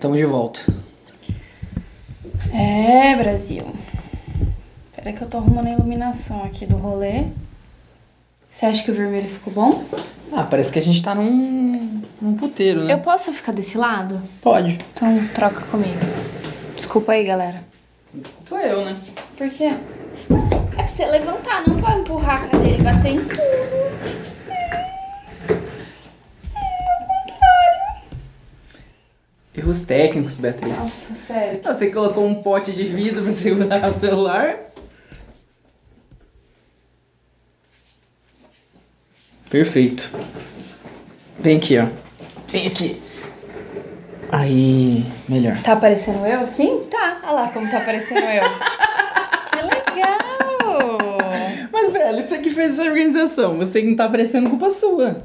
Tamo de volta. É, Brasil. Pera que eu tô arrumando a iluminação aqui do rolê. Você acha que o vermelho ficou bom? Ah, parece que a gente tá num, num puteiro, né? Eu posso ficar desse lado? Pode. Então troca comigo. Desculpa aí, galera. Desculpa eu, né? Por quê? É pra você levantar, não pra empurrar a cadeira e bater em tudo. Erros técnicos, Beatriz. Nossa, sério. Você colocou um pote de vidro pra segurar o celular. Perfeito. Vem aqui, ó. Vem aqui. Aí, melhor. Tá aparecendo eu? Sim? Tá. Olha lá como tá aparecendo eu. que legal! Mas, velho, você que fez essa organização. Você que não tá aparecendo culpa sua.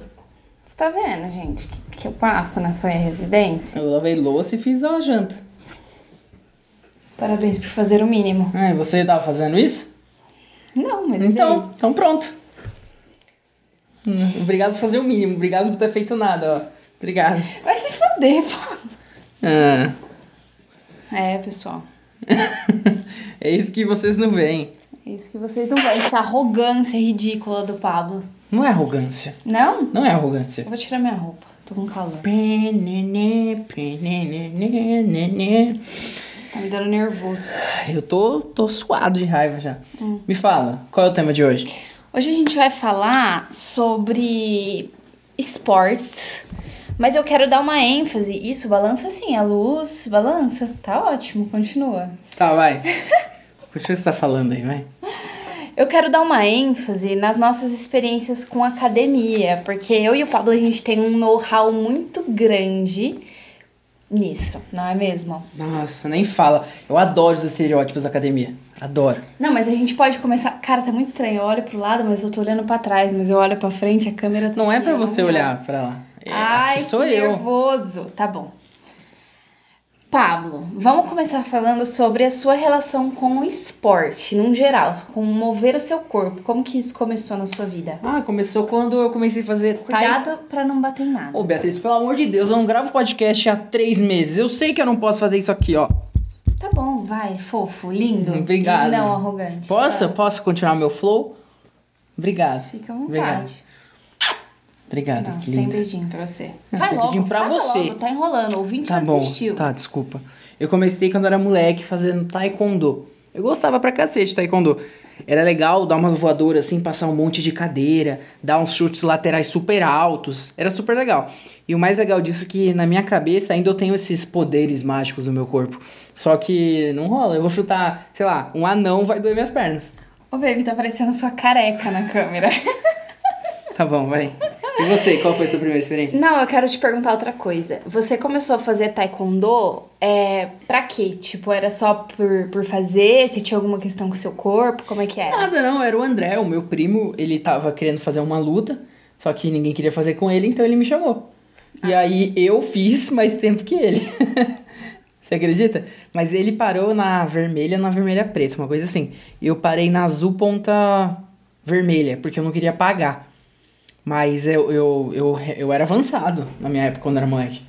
Você tá vendo, gente, que, que eu passo nessa residência? Eu lavei louça e fiz a janta. Parabéns por fazer o mínimo. E você tava fazendo isso? Não, mas Então, então pronto. Hum, Obrigado por fazer o mínimo. Obrigado por ter feito nada, ó. Obrigado. Vai se foder, pô. Ah, É, pessoal. é isso que vocês não veem. É isso que vocês não veem. Essa arrogância ridícula do Pablo. Não é arrogância. Não? Não é arrogância. Eu vou tirar minha roupa. Tô com calor. Você tá me dando nervoso. Eu tô, tô suado de raiva já. Me fala, qual é o tema de hoje? Hoje a gente vai falar sobre esportes, mas eu quero dar uma ênfase. Isso, balança sim, a luz, balança. Tá ótimo, continua. Tá, vai. Puxa o que você tá falando aí, vai. Eu quero dar uma ênfase nas nossas experiências com academia, porque eu e o Pablo a gente tem um know-how muito grande nisso, não é mesmo? Nossa, nem fala. Eu adoro os estereótipos da academia. Adoro. Não, mas a gente pode começar. Cara, tá muito estranho. Eu olho pro lado, mas eu tô olhando pra trás, mas eu olho pra frente, a câmera tá Não é eu você olhar pra lá. É, Ai, sou que eu. nervoso. Tá bom. Pablo, vamos começar falando sobre a sua relação com o esporte, num geral, com mover o seu corpo. Como que isso começou na sua vida? Ah, começou quando eu comecei a fazer tai- Cuidado pra não bater em nada. Ô, Beatriz, pelo amor de Deus, eu não gravo podcast há três meses. Eu sei que eu não posso fazer isso aqui, ó. Tá bom, vai, fofo, lindo. Obrigado. E não arrogante. Posso? Tá. Posso continuar meu flow? Obrigado. Fica à vontade. Obrigado. Obrigado, Não, sem beijinho pra você. Não, vai sem logo, beijinho pra você. logo, tá enrolando, ouvinte Tá já bom. desistiu. Tá, desculpa. Eu comecei quando era moleque fazendo taekwondo. Eu gostava pra cacete de taekwondo. Era legal dar umas voadoras assim, passar um monte de cadeira, dar uns chutes laterais super altos. Era super legal. E o mais legal disso é que na minha cabeça ainda eu tenho esses poderes mágicos no meu corpo. Só que não rola. Eu vou chutar, sei lá, um anão vai doer minhas pernas. Ô, baby, tá parecendo sua careca na câmera. Tá bom, vai. E você, qual foi a sua primeira experiência? Não, eu quero te perguntar outra coisa. Você começou a fazer taekwondo é, pra quê? Tipo, era só por, por fazer? Se tinha alguma questão com o seu corpo? Como é que era? Nada, não. Era o André, o meu primo. Ele tava querendo fazer uma luta, só que ninguém queria fazer com ele, então ele me chamou. E aí eu fiz mais tempo que ele. Você acredita? Mas ele parou na vermelha, na vermelha preta, uma coisa assim. Eu parei na azul ponta vermelha, porque eu não queria pagar. Mas eu, eu, eu, eu era avançado na minha época, quando era moleque.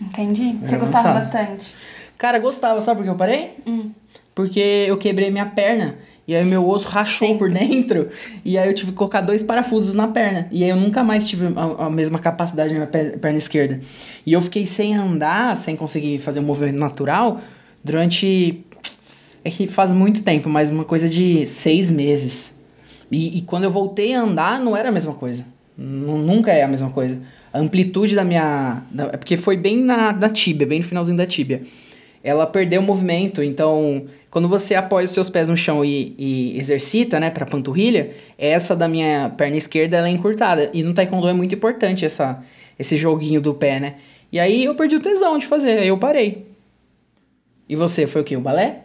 Entendi. Você gostava avançado. bastante. Cara, gostava, sabe por que eu parei? Hum. Porque eu quebrei minha perna. E aí meu osso rachou por dentro. E aí eu tive que colocar dois parafusos na perna. E aí eu nunca mais tive a, a mesma capacidade na minha pe- perna esquerda. E eu fiquei sem andar, sem conseguir fazer um movimento natural, durante. É que faz muito tempo, mas uma coisa de seis meses. E, e quando eu voltei a andar, não era a mesma coisa. Nu- nunca é a mesma coisa. A amplitude da minha. da- é porque foi bem na, na tíbia, bem no finalzinho da tíbia. Ela perdeu o movimento, então quando você apoia os seus pés no chão e, e exercita, né, pra panturrilha, essa da minha perna esquerda ela é encurtada. E no taekwondo é muito importante essa, esse joguinho do pé, né? E aí eu perdi o tesão de fazer, aí eu parei. E você, foi o quê? O balé?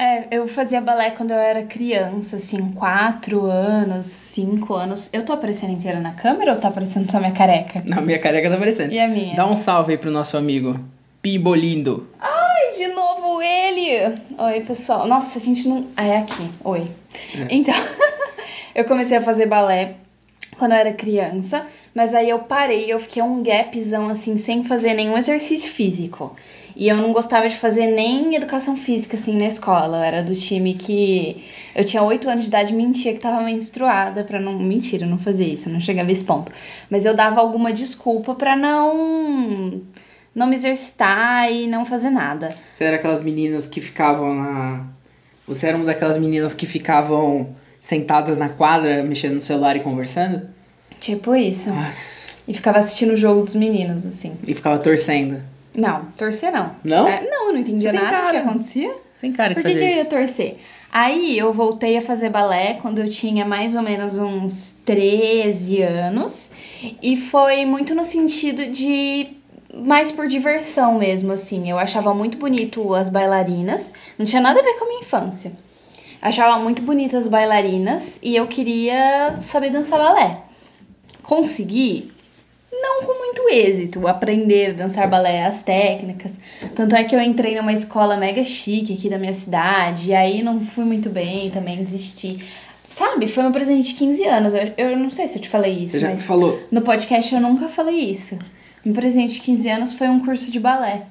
É, eu fazia balé quando eu era criança, assim, quatro anos, cinco anos. Eu tô aparecendo inteira na câmera ou tá aparecendo só minha careca? Na minha careca tá aparecendo. E a minha? Dá um salve aí pro nosso amigo Pibolindo. Ai, de novo ele! Oi, pessoal. Nossa, a gente não. Ah, é aqui. Oi. Então, eu comecei a fazer balé quando eu era criança. Mas aí eu parei, eu fiquei um gapzão assim, sem fazer nenhum exercício físico. E eu não gostava de fazer nem educação física, assim, na escola. Eu era do time que. Eu tinha 8 anos de idade e mentia que tava menstruada pra não. Mentira, eu não fazia isso, eu não chegava a esse ponto. Mas eu dava alguma desculpa pra não. Não me exercitar e não fazer nada. Você era aquelas meninas que ficavam na. Você era uma daquelas meninas que ficavam sentadas na quadra, mexendo no celular e conversando? Tipo isso. Nossa. E ficava assistindo o jogo dos meninos, assim. E ficava torcendo. Não, torcer não. Não? É, não, eu não entendia nada do que cara. acontecia. Sem cara que Por que, que fazia eu ia torcer? Aí eu voltei a fazer balé quando eu tinha mais ou menos uns 13 anos. E foi muito no sentido de. Mais por diversão mesmo, assim. Eu achava muito bonito as bailarinas. Não tinha nada a ver com a minha infância. Achava muito bonitas as bailarinas e eu queria saber dançar balé. Consegui? Não com muito êxito, aprender a dançar balé, as técnicas. Tanto é que eu entrei numa escola mega chique aqui da minha cidade, e aí não fui muito bem, também desisti. Sabe, foi meu presente de 15 anos. Eu, eu não sei se eu te falei isso, Você já mas falou. no podcast eu nunca falei isso. Meu presente de 15 anos foi um curso de balé.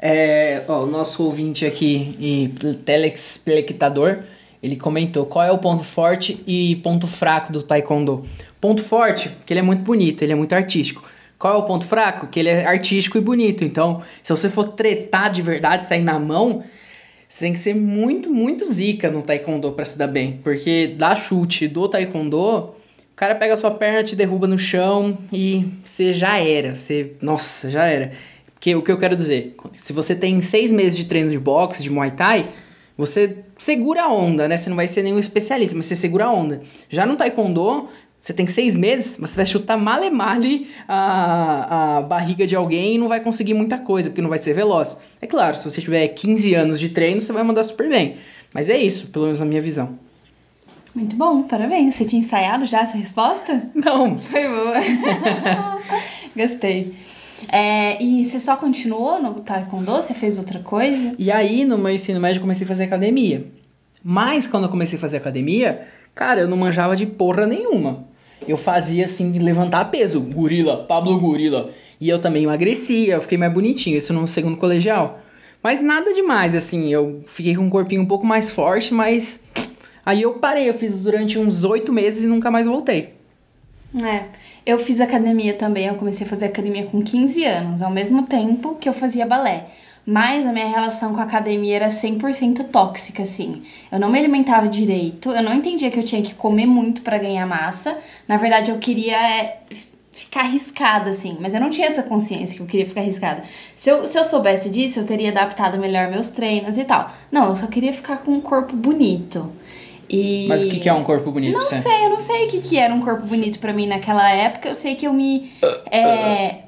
É, ó, o nosso ouvinte aqui e telespectador, ele comentou qual é o ponto forte e ponto fraco do taekwondo. Ponto forte, que ele é muito bonito, ele é muito artístico. Qual é o ponto fraco? Que ele é artístico e bonito. Então, se você for tretar de verdade, sair na mão, você tem que ser muito, muito zica no taekwondo pra se dar bem. Porque dá chute do taekwondo, o cara pega a sua perna, te derruba no chão e você já era. Você, nossa, já era. Porque o que eu quero dizer, se você tem seis meses de treino de boxe, de muay thai, você segura a onda, né? Você não vai ser nenhum especialista, mas você segura a onda. Já no taekwondo, você tem seis meses, mas você vai chutar male male a, a barriga de alguém e não vai conseguir muita coisa, porque não vai ser veloz. É claro, se você tiver 15 anos de treino, você vai mandar super bem. Mas é isso, pelo menos na minha visão. Muito bom, parabéns. Você tinha ensaiado já essa resposta? Não, Foi boa. Gostei. É, e você só continuou no taekwondo? Você fez outra coisa? E aí, no meu ensino médio, eu comecei a fazer academia. Mas quando eu comecei a fazer academia, cara, eu não manjava de porra nenhuma. Eu fazia assim, levantar peso, gorila, Pablo Gorila. E eu também emagrecia, eu fiquei mais bonitinho, isso no segundo colegial. Mas nada demais, assim, eu fiquei com um corpinho um pouco mais forte, mas. Aí eu parei, eu fiz durante uns oito meses e nunca mais voltei. É. Eu fiz academia também. Eu comecei a fazer academia com 15 anos, ao mesmo tempo que eu fazia balé. Mas a minha relação com a academia era 100% tóxica, assim. Eu não me alimentava direito, eu não entendia que eu tinha que comer muito pra ganhar massa. Na verdade, eu queria é, ficar arriscada, assim. Mas eu não tinha essa consciência que eu queria ficar arriscada. Se eu, se eu soubesse disso, eu teria adaptado melhor meus treinos e tal. Não, eu só queria ficar com um corpo bonito. E... Mas o que, que é um corpo bonito Não sei, eu não sei o que, que era um corpo bonito pra mim naquela época. Eu sei que eu me. É...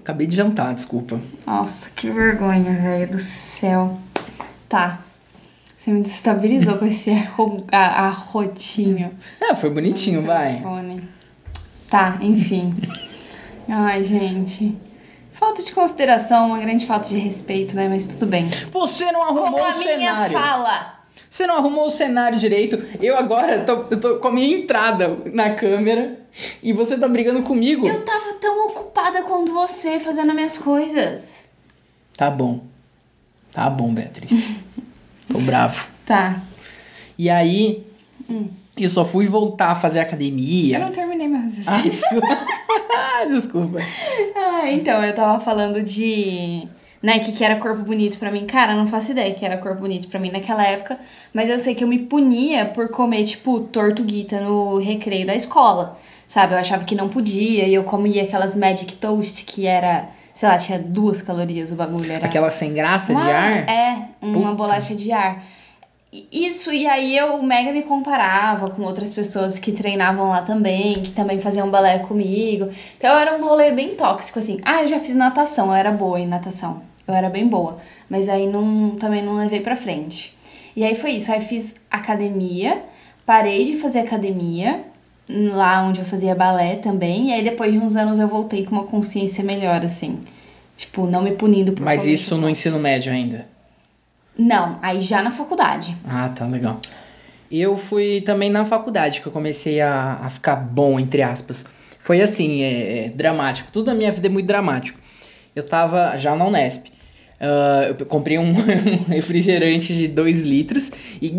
Acabei de jantar, desculpa. Nossa, que vergonha, velho do céu. Tá. Você me destabilizou com esse arrotinho. É, foi bonitinho, vai. Tá, enfim. Ai, gente. Falta de consideração, uma grande falta de respeito, né? Mas tudo bem. Você não arrumou Como a o minha cenário. fala. Você não arrumou o cenário direito. Eu agora tô, eu tô com a minha entrada na câmera e você tá brigando comigo. Eu tava tão ocupada quanto você fazendo as minhas coisas. Tá bom. Tá bom, Beatriz. tô bravo. Tá. E aí, Hum. eu só fui voltar a fazer Eu academia. não terminei meu Ah, raciocínio. desculpa. desculpa. Ah, então, eu tava falando de. Né, que, que era corpo bonito pra mim. Cara, eu não faço ideia que era corpo bonito pra mim naquela época. Mas eu sei que eu me punia por comer, tipo, tortuguita no recreio da escola. Sabe? Eu achava que não podia. E eu comia aquelas Magic Toast que era. Sei lá, tinha duas calorias o bagulho. Era Aquela sem graça de uma- ar. É, uma Puta. bolacha de ar. Isso, e aí eu mega me comparava com outras pessoas que treinavam lá também, que também faziam balé comigo. Então era um rolê bem tóxico, assim. Ah, eu já fiz natação, eu era boa em natação. Eu era bem boa. Mas aí não, também não levei pra frente. E aí foi isso. Aí fiz academia, parei de fazer academia, lá onde eu fazia balé também. E aí depois de uns anos eu voltei com uma consciência melhor, assim. Tipo, não me punindo por Mas isso no ensino médio ainda. não, aí já na faculdade. Ah, tá legal. Eu fui também na faculdade que eu comecei a, a ficar bom, entre aspas. Foi assim, é, é, dramático. Tudo na minha vida é muito dramático. Eu tava já na Unesp. Uh, eu comprei um, refrigerante de 2 litros e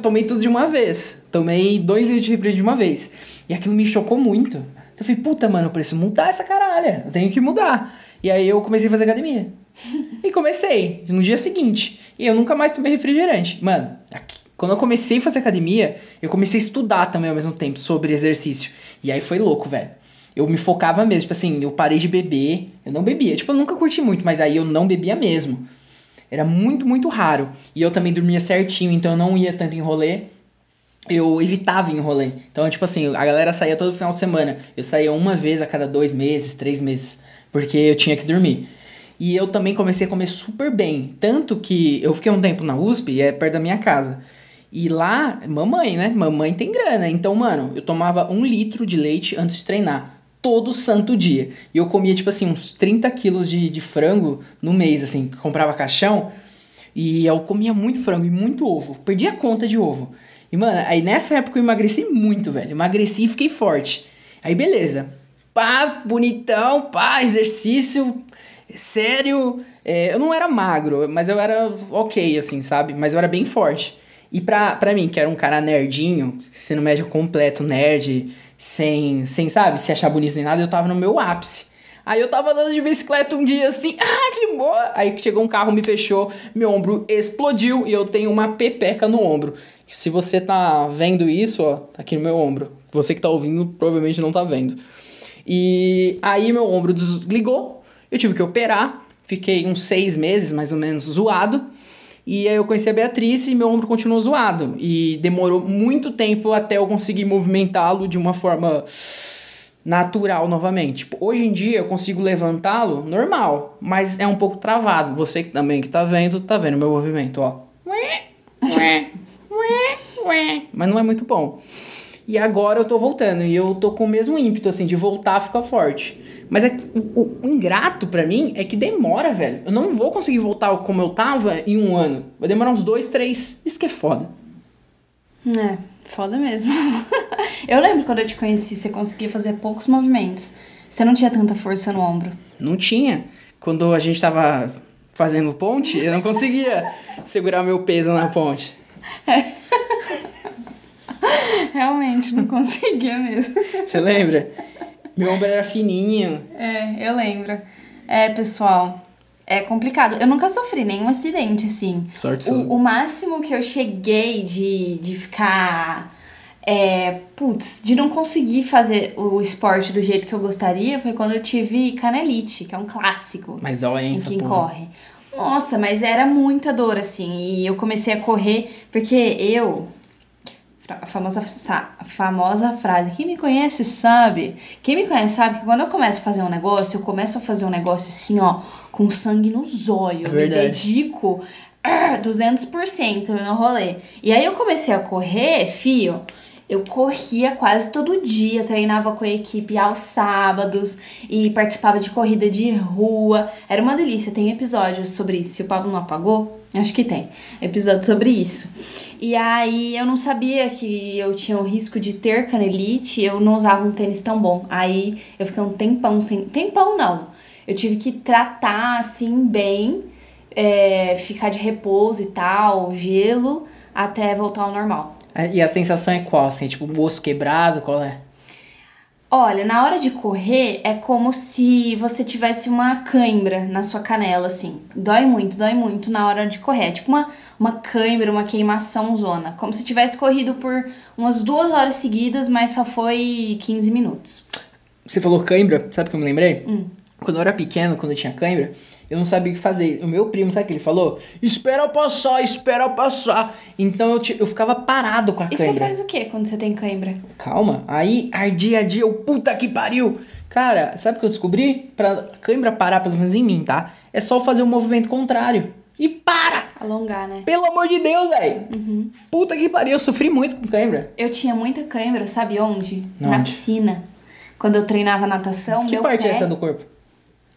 tomei tudo de uma vez. Tomei 2 litros de refrigerante de uma vez. E aquilo me chocou muito. Eu falei, puta, mano, eu preciso mudar essa caralha. Eu tenho que mudar. E aí eu comecei a fazer academia. e comecei no dia seguinte. E eu nunca mais tomei refrigerante. Mano, aqui, quando eu comecei a fazer academia, eu comecei a estudar também ao mesmo tempo sobre exercício. E aí foi louco, velho. Eu me focava mesmo, tipo assim, eu parei de beber. Eu não bebia. Tipo, eu nunca curti muito, mas aí eu não bebia mesmo. Era muito, muito raro. E eu também dormia certinho, então eu não ia tanto em rolê. Eu evitava em rolê. Então, tipo assim, a galera saía todo final de semana. Eu saía uma vez a cada dois meses, três meses. Porque eu tinha que dormir. E eu também comecei a comer super bem. Tanto que eu fiquei um tempo na USP, é perto da minha casa. E lá, mamãe, né? Mamãe tem grana. Então, mano, eu tomava um litro de leite antes de treinar. Todo santo dia. E eu comia, tipo assim, uns 30 quilos de, de frango no mês, assim. Comprava caixão. E eu comia muito frango e muito ovo. Perdi a conta de ovo. E, mano, aí nessa época eu emagreci muito, velho. Emagreci e fiquei forte. Aí, beleza. Pá, bonitão, pá, exercício, sério. É, eu não era magro, mas eu era ok, assim, sabe? Mas eu era bem forte. E pra, pra mim, que era um cara nerdinho, sendo médio completo, nerd, sem, sem, sabe, se achar bonito nem nada, eu tava no meu ápice. Aí eu tava andando de bicicleta um dia assim, ah, de boa. Aí chegou um carro, me fechou, meu ombro explodiu e eu tenho uma pepeca no ombro. Se você tá vendo isso, ó, tá aqui no meu ombro. Você que tá ouvindo provavelmente não tá vendo. E aí meu ombro desligou, eu tive que operar, fiquei uns seis meses mais ou menos zoado. E aí eu conheci a Beatriz e meu ombro continuou zoado. E demorou muito tempo até eu conseguir movimentá-lo de uma forma natural novamente. Tipo, hoje em dia eu consigo levantá-lo normal, mas é um pouco travado. Você que também que tá vendo, tá vendo meu movimento, ó. Mas não é muito bom. E agora eu tô voltando e eu tô com o mesmo ímpeto assim de voltar a ficar forte. Mas é, o, o ingrato para mim é que demora, velho. Eu não vou conseguir voltar como eu tava em um ano. Vai demorar uns dois, três. Isso que é foda. É, foda mesmo. eu lembro quando eu te conheci, você conseguia fazer poucos movimentos. Você não tinha tanta força no ombro. Não tinha. Quando a gente tava fazendo ponte, eu não conseguia segurar meu peso na ponte. É. Realmente, não conseguia mesmo. Você lembra? Meu ombro era fininho. É, eu lembro. É, pessoal, é complicado. Eu nunca sofri nenhum acidente, assim. Sorte o, o máximo que eu cheguei de, de ficar. É, putz, de não conseguir fazer o esporte do jeito que eu gostaria foi quando eu tive canelite, que é um clássico. Mas dói, hein? Em quem corre. Nossa, mas era muita dor, assim. E eu comecei a correr, porque eu, a famosa, a famosa frase, quem me conhece sabe. Quem me conhece sabe que quando eu começo a fazer um negócio, eu começo a fazer um negócio assim, ó, com sangue nos olhos. É me dedico 200% no rolê. E aí eu comecei a correr, fio. Eu corria quase todo dia, treinava com a equipe aos sábados e participava de corrida de rua. Era uma delícia, tem episódios sobre isso. Se o Pablo não apagou, acho que tem episódio sobre isso. E aí eu não sabia que eu tinha o risco de ter canelite, eu não usava um tênis tão bom. Aí eu fiquei um tempão sem. Tempão não. Eu tive que tratar assim bem, é, ficar de repouso e tal, gelo, até voltar ao normal. E a sensação é qual? Assim, tipo, um osso quebrado, qual é? Olha, na hora de correr é como se você tivesse uma cãibra na sua canela, assim. Dói muito, dói muito na hora de correr. É tipo uma, uma cãibra, uma queimação zona. Como se tivesse corrido por umas duas horas seguidas, mas só foi 15 minutos. Você falou cãibra, sabe o que eu me lembrei? Hum. Quando eu era pequeno, quando eu tinha cãibra, eu não sabia o que fazer. O meu primo, sabe o que ele falou? Espera passar, espera passar. Então eu, eu ficava parado com a e cãibra. E você faz o que quando você tem cãibra? Calma. Aí, ardia, ardia, eu, puta que pariu. Cara, sabe o que eu descobri? Pra cãibra parar, pelo menos em mim, tá? É só fazer um movimento contrário. E para! Alongar, né? Pelo amor de Deus, velho. Uhum. Puta que pariu, eu sofri muito com cãibra. Eu tinha muita cãibra, sabe onde? Na piscina. Quando eu treinava natação, Que parte pé... é essa do corpo?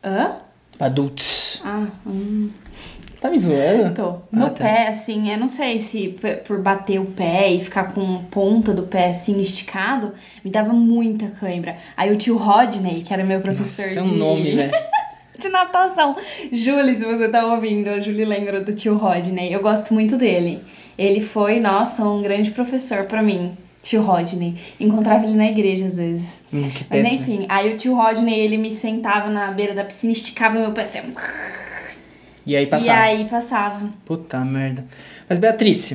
Hã? Adultos. Ah, hum. Tá me zoando? Tô. No Ah, tá. pé, assim, eu não sei se por bater o pé e ficar com a ponta do pé assim esticado, me dava muita cãibra. Aí o tio Rodney, que era meu professor Seu de, nome, velho. de natação. Julie, se você tá ouvindo, a Julie lembra do tio Rodney. Eu gosto muito dele. Ele foi, nossa, um grande professor pra mim. Tio Rodney. Encontrava ele na igreja às vezes. Hum, que Mas péssimo. enfim, aí o tio Rodney, ele me sentava na beira da piscina, esticava meu pé assim. E aí E passava. aí passava. Puta merda. Mas, Beatriz,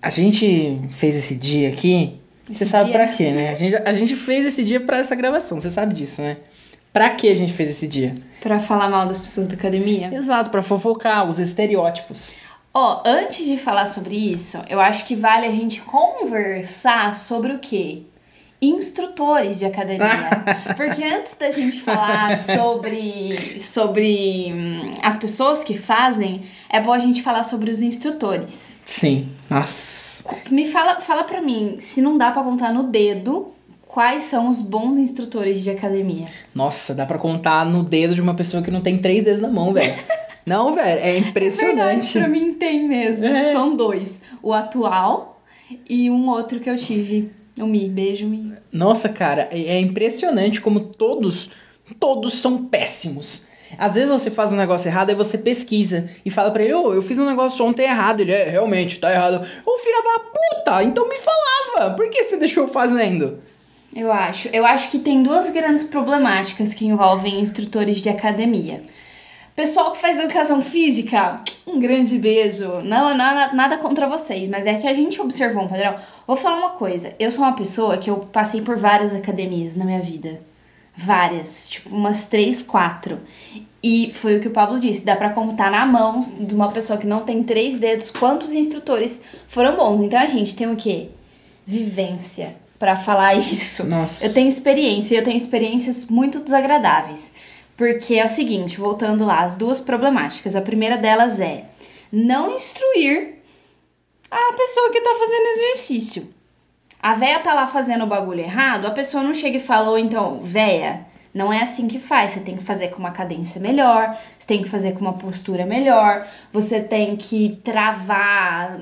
a gente fez esse dia aqui. Você sabe dia? pra quê, né? A gente, a gente fez esse dia pra essa gravação, você sabe disso, né? Pra que a gente fez esse dia? Pra falar mal das pessoas da academia. Exato, pra fofocar os estereótipos. Ó, antes de falar sobre isso, eu acho que vale a gente conversar sobre o quê? Instrutores de academia. Porque antes da gente falar sobre, sobre hum, as pessoas que fazem, é bom a gente falar sobre os instrutores. Sim. Nossa. Me fala, fala pra mim, se não dá pra contar no dedo, quais são os bons instrutores de academia? Nossa, dá pra contar no dedo de uma pessoa que não tem três dedos na mão, velho. Não, velho, é impressionante. Verdade, pra mim tem mesmo. É. São dois. O atual e um outro que eu tive. O Mi, beijo, Mi. Nossa, cara, é é impressionante como todos, todos são péssimos. Às vezes você faz um negócio errado, aí você pesquisa e fala pra ele, ô, eu fiz um negócio ontem errado. Ele, é, realmente, tá errado. Ô, filha da puta, então me falava. Por que você deixou fazendo? Eu acho. Eu acho que tem duas grandes problemáticas que envolvem instrutores de academia. Pessoal que faz educação física, um grande beijo. Não, nada, nada contra vocês, mas é que a gente observou um padrão. Vou falar uma coisa. Eu sou uma pessoa que eu passei por várias academias na minha vida. Várias, tipo umas três, quatro. E foi o que o Pablo disse, dá pra contar na mão de uma pessoa que não tem três dedos quantos instrutores foram bons. Então a gente tem o quê? Vivência pra falar isso. Nossa. Eu tenho experiência, e eu tenho experiências muito desagradáveis. Porque é o seguinte, voltando lá, as duas problemáticas. A primeira delas é não instruir a pessoa que tá fazendo exercício. A véia tá lá fazendo o bagulho errado, a pessoa não chega e fala, ou então, véia, não é assim que faz. Você tem que fazer com uma cadência melhor, você tem que fazer com uma postura melhor, você tem que travar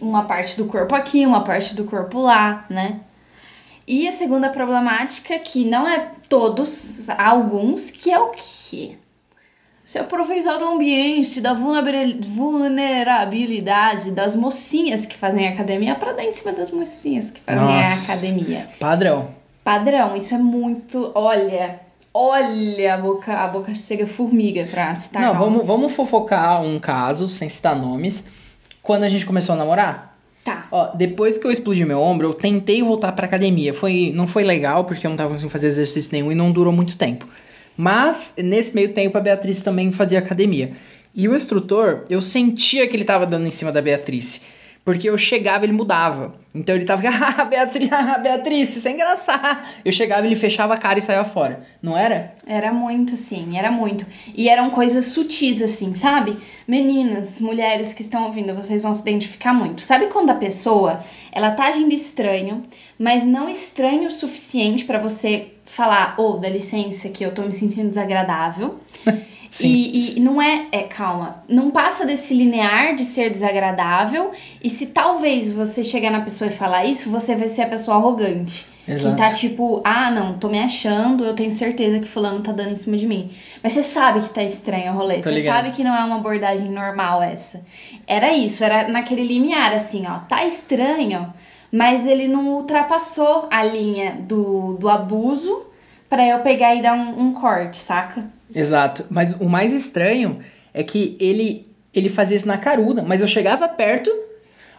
uma parte do corpo aqui, uma parte do corpo lá, né? E a segunda problemática, que não é todos, alguns, que é o quê? Se aproveitar do ambiente, da vulnerabil- vulnerabilidade das mocinhas que fazem academia pra dar em cima das mocinhas que fazem Nossa. a academia. Padrão. Padrão, isso é muito. Olha, olha, a boca, a boca chega formiga pra citar Não, vamos, nomes. vamos fofocar um caso, sem citar nomes. Quando a gente começou a namorar, Tá. Ó, depois que eu explodi meu ombro, eu tentei voltar pra academia. Foi, não foi legal, porque eu não tava conseguindo fazer exercício nenhum e não durou muito tempo. Mas, nesse meio tempo, a Beatriz também fazia academia. E o instrutor, eu sentia que ele tava dando em cima da Beatriz. Porque eu chegava e ele mudava. Então ele tava, ah, Beatriz, ah, Beatriz, isso é engraçado. Eu chegava, ele fechava a cara e saía fora. Não era? Era muito, assim, era muito. E eram coisas sutis, assim, sabe? Meninas, mulheres que estão ouvindo, vocês vão se identificar muito. Sabe quando a pessoa, ela tá agindo estranho, mas não estranho o suficiente pra você falar, ô, dá licença que eu tô me sentindo desagradável. Sim. E, e não é, é, calma, não passa desse linear de ser desagradável. E se talvez você chegar na pessoa e falar isso, você vai ser a pessoa arrogante. Exato. Que tá tipo, ah, não, tô me achando, eu tenho certeza que fulano tá dando em cima de mim. Mas você sabe que tá estranho o rolê, Tô você ligado. sabe que não é uma abordagem normal essa. Era isso, era naquele limiar, assim, ó, tá estranho, mas ele não ultrapassou a linha do, do abuso pra eu pegar e dar um, um corte, saca? Exato. Mas o mais estranho é que ele, ele fazia isso na caruda, mas eu chegava perto,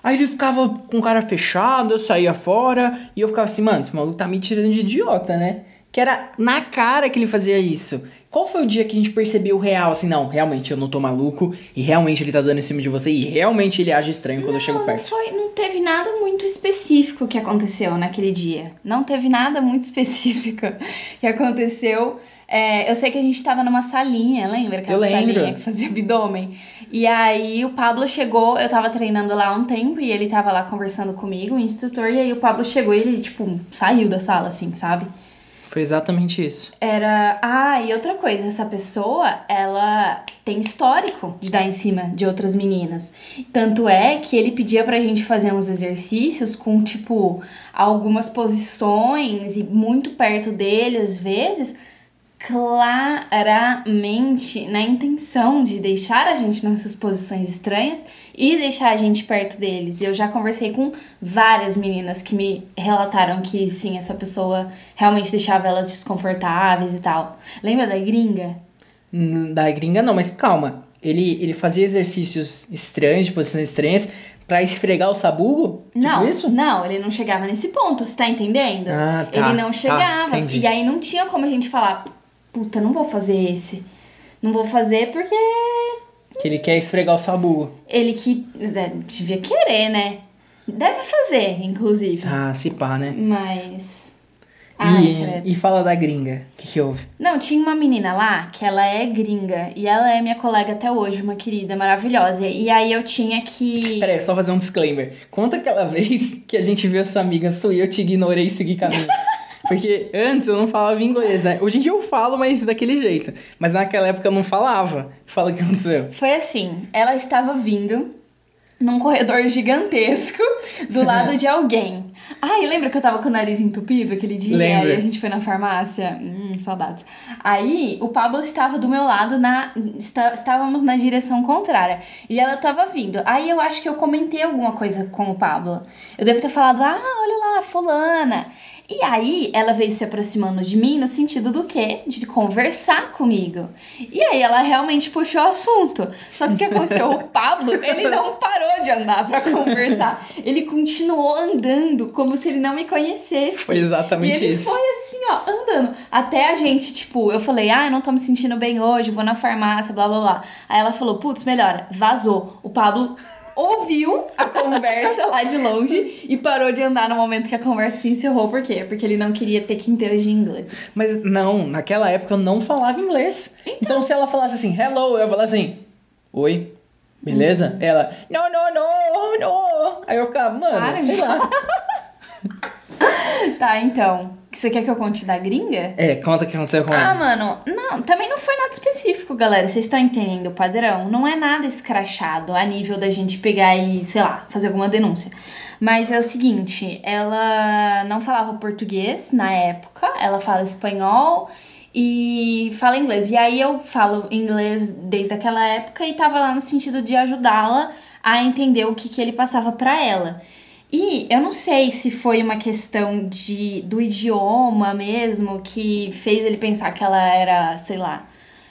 aí ele ficava com cara fechado, eu saía fora, e eu ficava assim, mano, esse maluco tá me tirando de idiota, né? Que era na cara que ele fazia isso. Qual foi o dia que a gente percebeu o real, assim, não, realmente eu não tô maluco, e realmente ele tá dando em cima de você, e realmente ele age estranho quando eu chego Não, perto. Foi, não teve nada muito específico que aconteceu naquele dia. Não teve nada muito específico que aconteceu. É, eu sei que a gente tava numa salinha, lembra? Aquela Eu lembro. salinha que fazia abdômen. E aí o Pablo chegou, eu tava treinando lá há um tempo e ele tava lá conversando comigo, o instrutor, e aí o Pablo chegou e ele, tipo, saiu da sala, assim, sabe? Foi exatamente isso. Era. Ah, e outra coisa, essa pessoa, ela tem histórico de dar em cima de outras meninas. Tanto é que ele pedia pra gente fazer uns exercícios com, tipo, algumas posições e muito perto dele, às vezes, claramente na intenção de deixar a gente nessas posições estranhas e deixar a gente perto deles. Eu já conversei com várias meninas que me relataram que sim, essa pessoa realmente deixava elas desconfortáveis e tal. Lembra da gringa? Hum, Da gringa não, mas calma. Ele, ele fazia exercícios estranhos, de posições estranhas, pra esfregar o sabugo? Tipo Não, isso? não, ele não chegava nesse ponto, você tá entendendo? Ah, tá, ele não tá, chegava. entendi. e aí não tinha como a gente falar, puta, não vou fazer esse. Não vou fazer porque Que ele quer esfregar o sabugo. ele que é, devia querer, né? Deve fazer, inclusive. Ah, se pá, né? Mas. Ai, E, e fala da gringa. O que, que houve? Não, tinha uma menina lá que ela é gringa e ela é minha colega até hoje, uma querida maravilhosa. E aí eu tinha que. Pera aí, só fazer um disclaimer. Conta aquela vez que a gente viu essa amiga sua e eu te ignorei e segui caminho. Porque antes eu não falava inglês, né? Hoje em dia eu falo, mas daquele jeito. Mas naquela época eu não falava. Fala o que aconteceu. Foi assim, ela estava vindo num corredor gigantesco do lado de alguém. Ai, lembra que eu tava com o nariz entupido aquele dia? Lembro. E a gente foi na farmácia? Hum, saudades. Aí, o Pablo estava do meu lado, na, está- estávamos na direção contrária. E ela estava vindo. Aí eu acho que eu comentei alguma coisa com o Pablo. Eu devo ter falado, ah, olha lá, fulana. E aí, ela veio se aproximando de mim no sentido do quê? De conversar comigo. E aí, ela realmente puxou o assunto. Só que o que aconteceu? O Pablo, ele não parou de andar pra conversar. Ele continuou andando como se ele não me conhecesse. Foi exatamente e ele isso. foi assim, ó, andando. Até a gente, tipo, eu falei, ah, eu não tô me sentindo bem hoje, vou na farmácia, blá blá blá. Aí ela falou, putz, melhora, vazou. O Pablo ouviu a conversa lá de longe e parou de andar no momento que a conversa se encerrou. Por quê? Porque ele não queria ter que interagir em inglês. Mas não, naquela época eu não falava inglês. Então, se ela falasse assim, hello, eu ia falar assim, oi, beleza? Ela, não, não, não, não. Aí eu ficava, mano, Para sei de lá. Tá, então. Você quer que eu conte da gringa? É, conta o que aconteceu com Ah, ela. mano, não, também não foi nada específico, galera. Vocês estão entendendo o padrão? Não é nada escrachado a nível da gente pegar e, sei lá, fazer alguma denúncia. Mas é o seguinte, ela não falava português na época, ela fala espanhol e fala inglês. E aí eu falo inglês desde aquela época e tava lá no sentido de ajudá-la a entender o que, que ele passava pra ela. E eu não sei se foi uma questão de, do idioma mesmo que fez ele pensar que ela era, sei lá,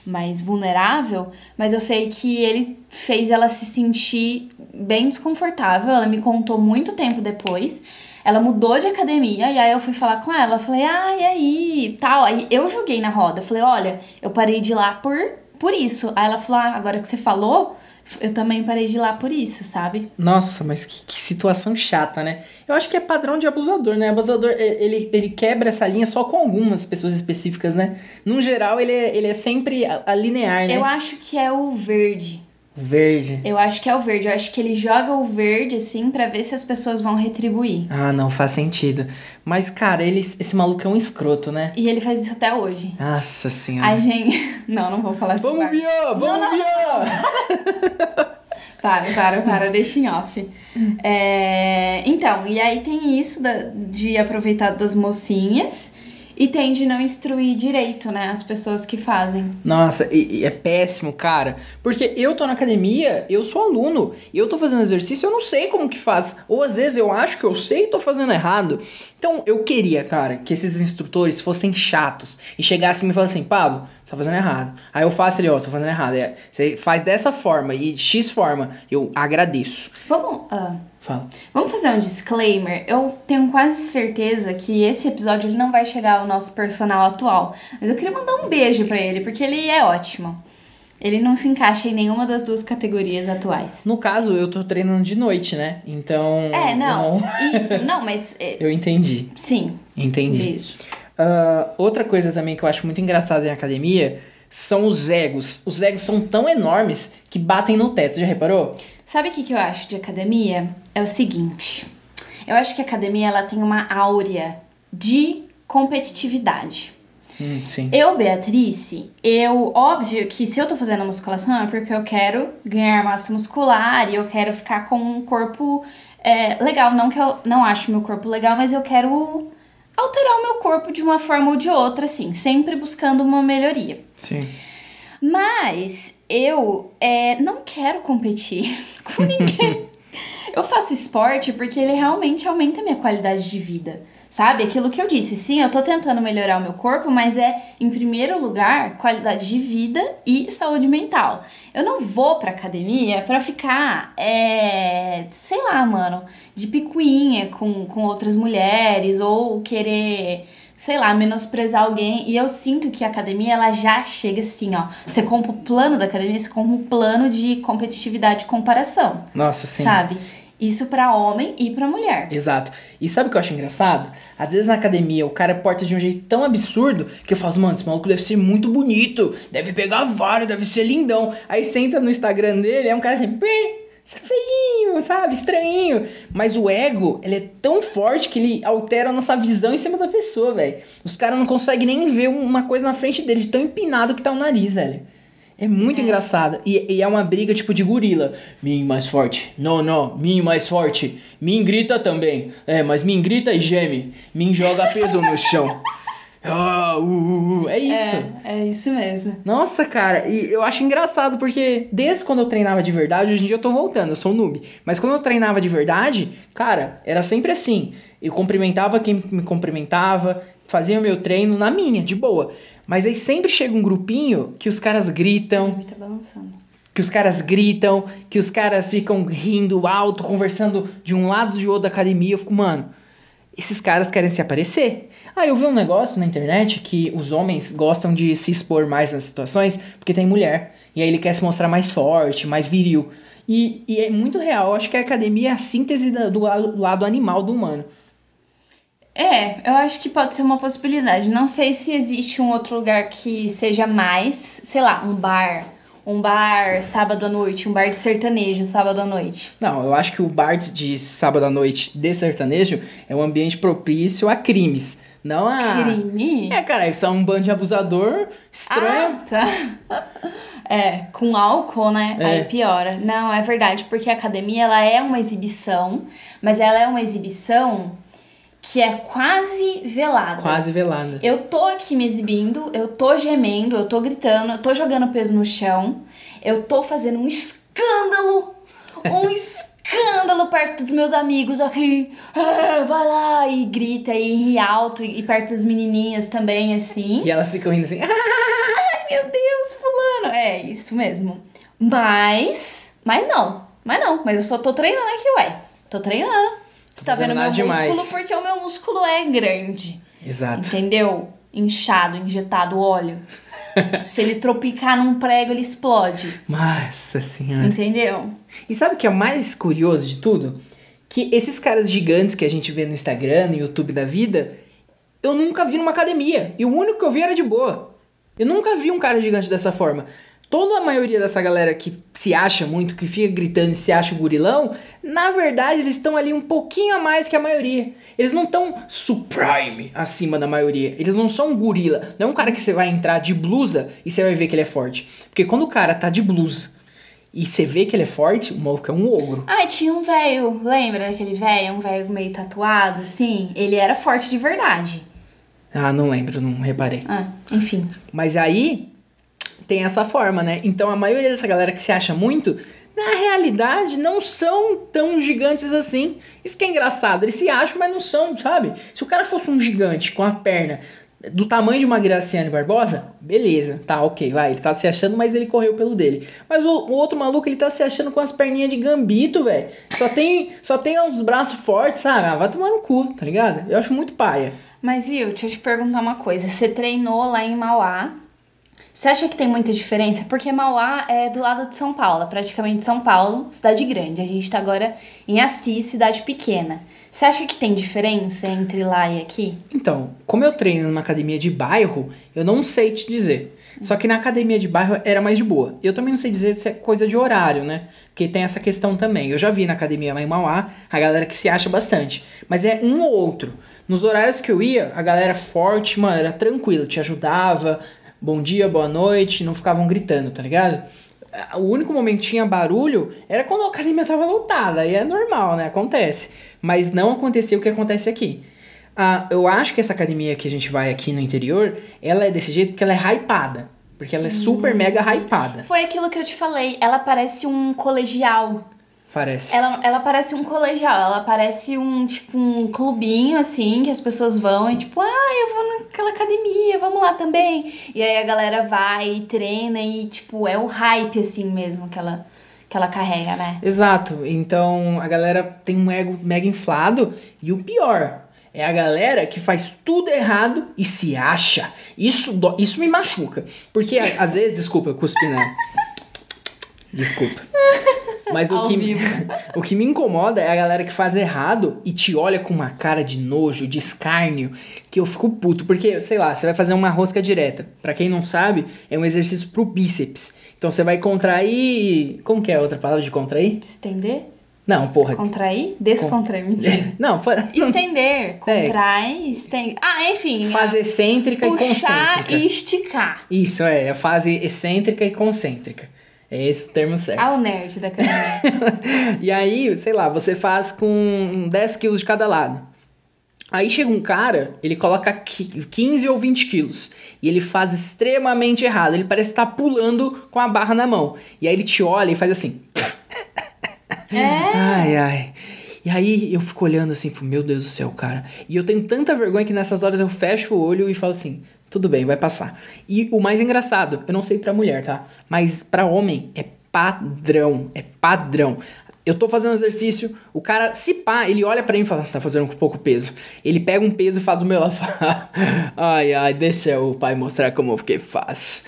mais vulnerável, mas eu sei que ele fez ela se sentir bem desconfortável. Ela me contou muito tempo depois. Ela mudou de academia e aí eu fui falar com ela. Falei, ah, e aí? Tal. Aí eu joguei na roda. Falei, olha, eu parei de ir lá por, por isso. Aí ela falou, ah, agora que você falou, eu também parei de ir lá por isso, sabe? Nossa, mas que, que situação chata, né? Eu acho que é padrão de abusador, né? Abusador, é, ele, ele quebra essa linha só com algumas pessoas específicas, né? Num geral, ele é, ele é sempre a, a linear, né? Eu acho que é o verde. Verde. Eu acho que é o verde. Eu acho que ele joga o verde, assim, pra ver se as pessoas vão retribuir. Ah, não, faz sentido. Mas, cara, ele, esse maluco é um escroto, né? E ele faz isso até hoje. Nossa senhora. A gente. Não, não vou falar essa Vamos. Bió! Vamos, Não! Para, para, para, deixa em off. É, então, e aí tem isso da- de aproveitar das mocinhas e tem de não instruir direito, né, as pessoas que fazem. Nossa, e, e é péssimo, cara. Porque eu tô na academia, eu sou aluno, eu tô fazendo exercício, eu não sei como que faz. Ou às vezes eu acho que eu sei e tô fazendo errado. Então eu queria, cara, que esses instrutores fossem chatos e chegassem e me falassem, Pablo, você tá fazendo errado. Aí eu faço ali, ó, você tá fazendo errado. É, Você faz dessa forma e X forma, eu agradeço. Vamos. ah, Fala. Vamos fazer um disclaimer? Eu tenho quase certeza que esse episódio ele não vai chegar ao nosso personal atual. Mas eu queria mandar um beijo pra ele, porque ele é ótimo. Ele não se encaixa em nenhuma das duas categorias atuais. No caso, eu tô treinando de noite, né? Então. É, eu não. Isso, não, mas. é, Eu entendi. sim. Entendi. Beijo. Ah, outra coisa também que eu acho muito engraçada em academia são os egos. Os egos são tão enormes que batem no teto, já reparou? Sabe o que, que eu acho de academia? É o seguinte. Eu acho que a academia ela tem uma áurea de competitividade. Hum, sim. Eu, Beatrice, eu, óbvio que se eu tô fazendo musculação é porque eu quero ganhar massa muscular e eu quero ficar com um corpo é, legal. Não que eu não acho meu corpo legal, mas eu quero alterar o meu corpo de uma forma ou de outra, assim, sempre buscando uma melhoria. Sim. Mas eu é, não quero competir com ninguém. eu faço esporte porque ele realmente aumenta a minha qualidade de vida. Sabe? Aquilo que eu disse, sim, eu tô tentando melhorar o meu corpo, mas é, em primeiro lugar, qualidade de vida e saúde mental. Eu não vou pra academia pra ficar, é, sei lá, mano, de picuinha com, com outras mulheres ou querer sei lá, menosprezar alguém. E eu sinto que a academia, ela já chega assim, ó. Você compra o plano da academia, você compra um plano de competitividade e comparação. Nossa, sim. Sabe? Isso para homem e para mulher. Exato. E sabe o que eu acho engraçado? Às vezes na academia o cara porta de um jeito tão absurdo que eu falo, mano, esse maluco deve ser muito bonito, deve pegar vários, deve ser lindão. Aí senta no Instagram dele, é um cara assim, você é feinho, sabe? Estranhinho. Mas o ego, ele é tão forte que ele altera a nossa visão em cima da pessoa, velho. Os caras não conseguem nem ver uma coisa na frente dele, de tão empinado que tá o nariz, velho. É muito é. engraçada. E, e, é uma briga tipo de gorila. Min mais forte. Não, não. Min mais forte. Min grita também. É, mas Min grita e geme. Min joga peso no chão. Ah, uh, uh, uh. É isso. É, é isso mesmo. Nossa, cara, e eu acho engraçado porque desde quando eu treinava de verdade, hoje em dia eu tô voltando, eu sou um noob. Mas quando eu treinava de verdade, cara, era sempre assim. Eu cumprimentava quem me cumprimentava, fazia o meu treino na minha, de boa. Mas aí sempre chega um grupinho que os caras gritam. Tá balançando. Que os caras gritam, que os caras ficam rindo alto, conversando de um lado de outro da academia. Eu fico, mano, esses caras querem se aparecer. Ah, eu vi um negócio na internet que os homens gostam de se expor mais nas situações porque tem mulher. E aí ele quer se mostrar mais forte, mais viril. E, e é muito real. Eu acho que a academia é a síntese do lado animal do humano. É, eu acho que pode ser uma possibilidade. Não sei se existe um outro lugar que seja mais, sei lá, um bar. Um bar sábado à noite, um bar de sertanejo sábado à noite. Não, eu acho que o bar de sábado à noite de sertanejo é um ambiente propício a crimes. Não a. Crime? É, cara, isso é um bando de abusador estranho. Ah, tá. É, com álcool, né? É. Aí piora. Não, é verdade, porque a academia ela é uma exibição, mas ela é uma exibição que é quase velada. Quase velada. Eu tô aqui me exibindo, eu tô gemendo, eu tô gritando, eu tô jogando peso no chão, eu tô fazendo um escândalo, um escândalo perto dos meus amigos aqui. Ah, vai lá e grita e ri alto e perto das menininhas também assim. E elas ficam rindo assim. Ai, meu Deus, fulano. É, isso mesmo. Mas, mas não. Mas não, mas eu só tô treinando aqui, ué. Tô treinando. Você tá vendo meu demais. músculo porque o meu músculo é grande. Exato. Entendeu? Inchado, injetado óleo. Se ele tropicar num prego, ele explode. Nossa senhora. Entendeu? E sabe o que é o mais curioso de tudo? Que esses caras gigantes que a gente vê no Instagram, no YouTube da vida, eu nunca vi numa academia. E o único que eu vi era de boa. Eu nunca vi um cara gigante dessa forma toda a maioria dessa galera que se acha muito, que fica gritando e se acha o gurilão, na verdade eles estão ali um pouquinho a mais que a maioria. Eles não estão supreme acima da maioria. Eles não são um gorila. Não é um cara que você vai entrar de blusa e você vai ver que ele é forte. Porque quando o cara tá de blusa e você vê que ele é forte, o maluco é um ogro. Ah, tinha um velho, lembra daquele velho? Um velho meio tatuado, assim? Ele era forte de verdade. Ah, não lembro, não reparei. Ah, enfim. Mas aí, tem essa forma, né? Então a maioria dessa galera que se acha muito, na realidade não são tão gigantes assim. Isso que é engraçado, eles se acham, mas não são, sabe? Se o cara fosse um gigante com a perna do tamanho de uma Graciane Barbosa, beleza, tá ok, vai, ele tá se achando, mas ele correu pelo dele. Mas o, o outro maluco, ele tá se achando com as perninhas de gambito, velho. Só tem, só tem uns braços fortes, sabe? Ah, vai tomar no cu, tá ligado? Eu acho muito paia. Mas viu, deixa eu te perguntar uma coisa. Você treinou lá em Mauá Você acha que tem muita diferença? Porque Mauá é do lado de São Paulo, praticamente São Paulo, cidade grande. A gente tá agora em Assis, cidade pequena. Você acha que tem diferença entre lá e aqui? Então, como eu treino numa academia de bairro, eu não sei te dizer. Só que na academia de bairro era mais de boa. Eu também não sei dizer se é coisa de horário, né? Porque tem essa questão também. Eu já vi na academia lá em Mauá a galera que se acha bastante. Mas é um ou outro. Nos horários que eu ia, a galera forte, mano, era tranquila, te ajudava. Bom dia, boa noite, não ficavam gritando, tá ligado? O único momento que tinha barulho era quando a academia tava lotada. E é normal, né? Acontece. Mas não acontecia o que acontece aqui. Ah, eu acho que essa academia que a gente vai aqui no interior, ela é desse jeito porque ela é hypada. Porque ela é super mega hypada. Foi aquilo que eu te falei. Ela parece um colegial. Parece. Ela, ela parece um colegial, ela parece um, tipo, um clubinho, assim, que as pessoas vão e, tipo, ah, eu vou naquela academia, vamos lá também. E aí a galera vai e treina e, tipo, é o hype, assim, mesmo, que ela, que ela carrega, né? Exato. Então a galera tem um ego mega inflado. E o pior, é a galera que faz tudo errado e se acha. Isso, dó- isso me machuca. Porque às vezes, desculpa, eu cuspi na. Desculpa. Mas o que, vivo. o que me incomoda é a galera que faz errado e te olha com uma cara de nojo, de escárnio, que eu fico puto. Porque, sei lá, você vai fazer uma rosca direta. Pra quem não sabe, é um exercício pro bíceps. Então você vai contrair. Como que é a outra palavra de contrair? Estender, Não, porra. contrair, descontrair, mentira. Não, fa- Estender, contrai, estende. Ah, enfim. fase excêntrica e puxar concêntrica. e esticar. Isso, é, a fase excêntrica e concêntrica. É esse o termo certo. Ah, o nerd da academia. e aí, sei lá, você faz com 10 quilos de cada lado. Aí chega um cara, ele coloca qui- 15 ou 20 quilos. E ele faz extremamente errado. Ele parece estar pulando com a barra na mão. E aí ele te olha e faz assim. é. Ai, ai. E aí eu fico olhando assim, meu Deus do céu, cara. E eu tenho tanta vergonha que nessas horas eu fecho o olho e falo assim, tudo bem, vai passar. E o mais engraçado, eu não sei pra mulher, tá? Mas pra homem é padrão, é padrão. Eu tô fazendo exercício, o cara, se pá, ele olha pra mim e fala, tá fazendo com pouco peso. Ele pega um peso e faz o meu lá ai, ai, deixa o pai mostrar como fiquei fácil.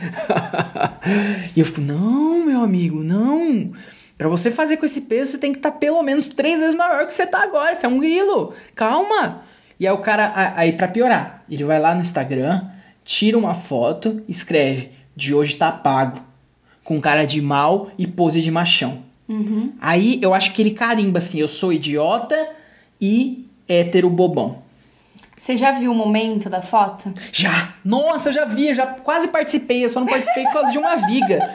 e eu fico, não, meu amigo, não. Pra você fazer com esse peso, você tem que estar pelo menos três vezes maior que você tá agora. Você é um grilo. Calma. E aí o cara, aí pra piorar, ele vai lá no Instagram, tira uma foto, escreve: de hoje tá pago. Com cara de mal e pose de machão. Aí eu acho que ele carimba assim: eu sou idiota e hétero bobão. Você já viu o momento da foto? Já! Nossa, eu já vi, eu já quase participei, eu só não participei por causa de uma viga.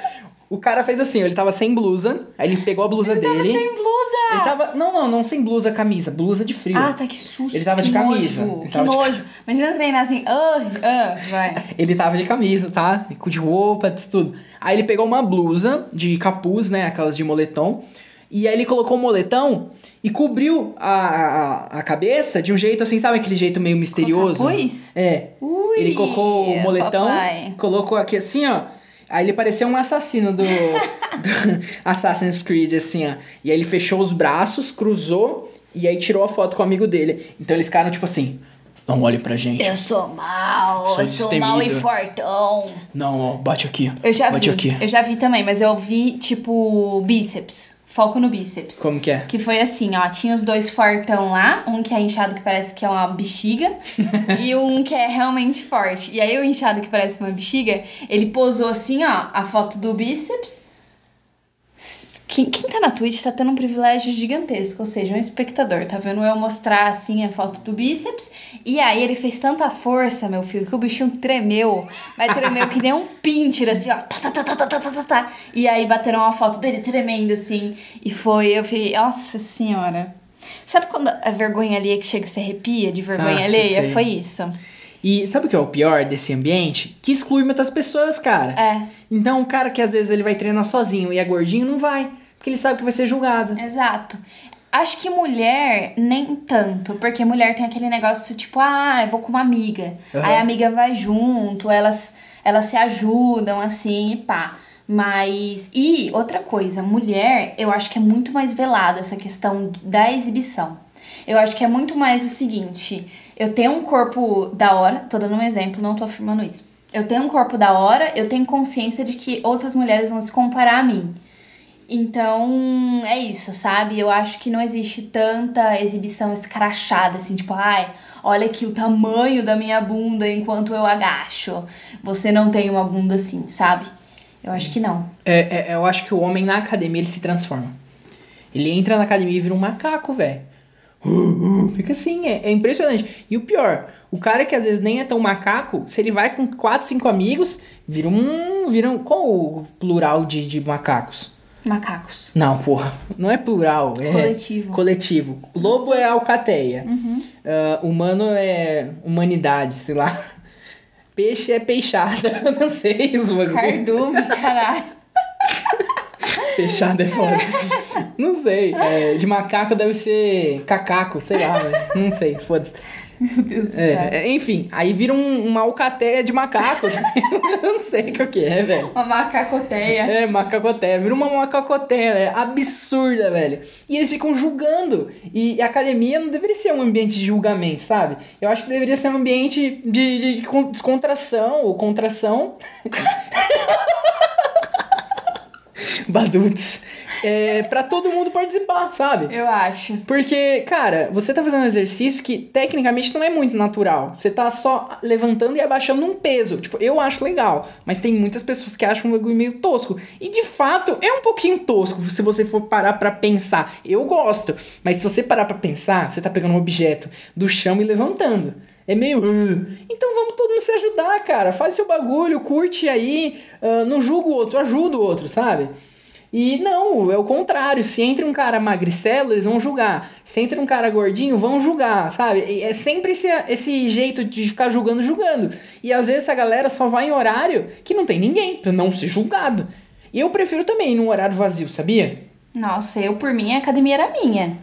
O cara fez assim, ele tava sem blusa, aí ele pegou a blusa dele. Tava sem blusa! Ele tava. Não, não, não sem blusa, camisa, blusa de frio. Ah, tá, que susto. Ele tava que de camisa. Nojo, Ele que tava de- nojo. Imagina treinar assim, ah, ah, vai. Ele tava de camisa, tá? Com de roupa, de tudo. Aí ele pegou uma blusa de capuz, né? Aquelas de moletom. E aí ele colocou o moletão e cobriu a, a, a cabeça de um jeito assim, sabe aquele jeito meio misterioso? capuz? É. Ui, ele colocou o moletão, papai. colocou aqui assim, ó. Aí ele parecia um assassino do, do Assassin's Creed, assim, ó. E aí ele fechou os braços, cruzou e aí tirou a foto com o amigo dele. Então eles ficaram tipo assim: não olhe pra gente. Eu sou mal, Sou eu sou mal e fortão. Não, ó, bate aqui. Eu já bate vi, aqui. eu já vi também, mas eu vi, tipo, bíceps. Foco no bíceps. Como que é? Que foi assim, ó, tinha os dois fortão lá, um que é inchado que parece que é uma bexiga e um que é realmente forte. E aí o inchado que parece uma bexiga, ele posou assim, ó, a foto do bíceps. Quem, quem tá na Twitch tá tendo um privilégio gigantesco, ou seja, um espectador, tá vendo eu mostrar assim a foto do bíceps, e aí ele fez tanta força, meu filho, que o bichinho tremeu, mas tremeu que nem um pincher, assim, ó, tá, tá, tá, tá, tá, tá, tá, tá, tá. E aí bateram uma foto dele tremendo, assim, e foi, eu fiquei, nossa senhora. Sabe quando a vergonha alheia que chega e se arrepia de vergonha Nossa, alheia? sei. Foi isso. E sabe o que é o pior desse ambiente? Que exclui muitas pessoas, cara. É. Então, um cara que às vezes ele vai treinar sozinho e é gordinho, não vai. Porque ele sabe que vai ser julgado. Exato. Acho que mulher, nem tanto, porque mulher tem aquele negócio tipo, ah, eu vou com uma amiga. Aham. Aí a amiga vai junto, elas, elas se ajudam assim e pá. Mas. E outra coisa, mulher, eu acho que é muito mais velado essa questão da exibição. Eu acho que é muito mais o seguinte: eu tenho um corpo da hora, tô dando um exemplo, não tô afirmando isso. Eu tenho um corpo da hora, eu tenho consciência de que outras mulheres vão se comparar a mim. Então, é isso, sabe? Eu acho que não existe tanta exibição escrachada, assim, tipo, ai, olha aqui o tamanho da minha bunda enquanto eu agacho. Você não tem uma bunda assim, sabe? Eu acho que não. É, é, eu acho que o homem na academia ele se transforma. Ele entra na academia e vira um macaco, velho. Uh, uh, fica assim, é, é impressionante. E o pior, o cara que às vezes nem é tão macaco, se ele vai com quatro, cinco amigos, vira um. Vira um qual o plural de, de macacos? Macacos. Não, porra. Não é plural. É Coletivo. Coletivo. Lobo é alcateia. Uhum. Ah, humano é humanidade, sei lá. Peixe é peixada. Eu não sei os bagulho. Cardume, caralho. Fechada é foda. não sei. É, de macaco deve ser cacaco, sei lá. né? Não sei, foda-se. Meu Deus do céu. É, é, enfim, aí vira um- uma alcateia de macaco. Eu não sei o que é, velho. Uma macacoteia. É, macacoteia. Vira uma macacoteia, é absurda, velho. E eles ficam julgando. E a academia não deveria ser um ambiente de julgamento, sabe? Eu acho que deveria ser um ambiente de, de con- descontração ou contração. Baduts. É, pra todo mundo participar, sabe? Eu acho. Porque, cara, você tá fazendo um exercício que tecnicamente não é muito natural. Você tá só levantando e abaixando um peso. Tipo, eu acho legal, mas tem muitas pessoas que acham um bagulho meio tosco. E de fato, é um pouquinho tosco se você for parar pra pensar. Eu gosto, mas se você parar pra pensar, você tá pegando um objeto do chão e levantando. É meio. Então vamos todo mundo se ajudar, cara. Faz seu bagulho, curte aí. ah, não julga o outro, ajuda o outro, sabe? E não, é o contrário. Se entra um cara magricelo, eles vão julgar. Se entra um cara gordinho, vão julgar, sabe? É sempre esse, esse jeito de ficar julgando, julgando. E às vezes a galera só vai em horário que não tem ninguém, pra não ser julgado. E eu prefiro também ir num horário vazio, sabia? Nossa, eu por mim a academia era minha.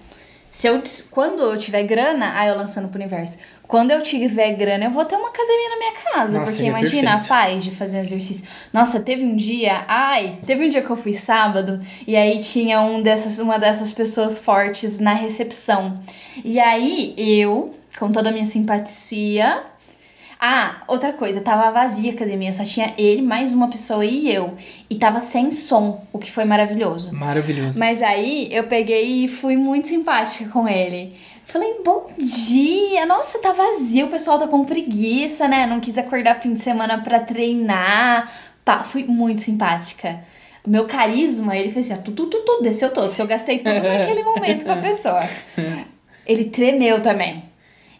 Se eu, quando eu tiver grana, aí eu lançando pro universo. Quando eu tiver grana, eu vou ter uma academia na minha casa. Nossa, porque imagina perfeito. a paz de fazer exercício. Nossa, teve um dia, ai, teve um dia que eu fui sábado e aí tinha um dessas, uma dessas pessoas fortes na recepção. E aí eu, com toda a minha simpatia, ah, outra coisa, tava vazia a academia, só tinha ele, mais uma pessoa e eu. E tava sem som, o que foi maravilhoso. Maravilhoso. Mas aí eu peguei e fui muito simpática com ele. Falei, bom dia! Nossa, tá vazio, o pessoal tá com preguiça, né? Não quis acordar fim de semana pra treinar. Pá, fui muito simpática. Meu carisma, ele fez assim, ó, tu, tu, tu, tu, desceu todo, porque eu gastei tudo naquele momento com a pessoa. Ele tremeu também.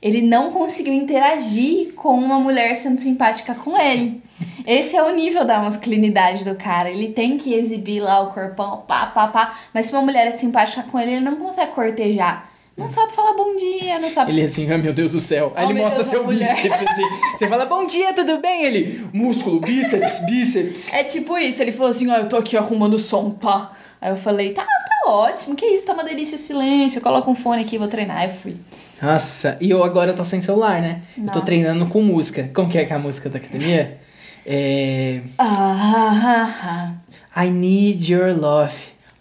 Ele não conseguiu interagir com uma mulher sendo simpática com ele. Esse é o nível da masculinidade do cara. Ele tem que exibir lá o corpão, pá, pá, pá. Mas se uma mulher é simpática com ele, ele não consegue cortejar. Não sabe falar bom dia, não sabe. Ele assim, ah, meu Deus do céu. Aí Oh, ele mostra Deus, seu bíceps. assim. Você fala, bom dia, tudo bem? Ele, músculo, bíceps, bíceps. É tipo isso. Ele falou assim: ó, eu tô aqui arrumando o som, tá? Aí eu falei: tá, tá ótimo, que isso, tá uma delícia o silêncio. Coloca um fone aqui, vou treinar. Aí eu fui. Nossa, e eu agora tô sem celular, né? Eu tô Nossa. treinando com música. Como que é que é a música da academia? É. Ah, ah, I need your love.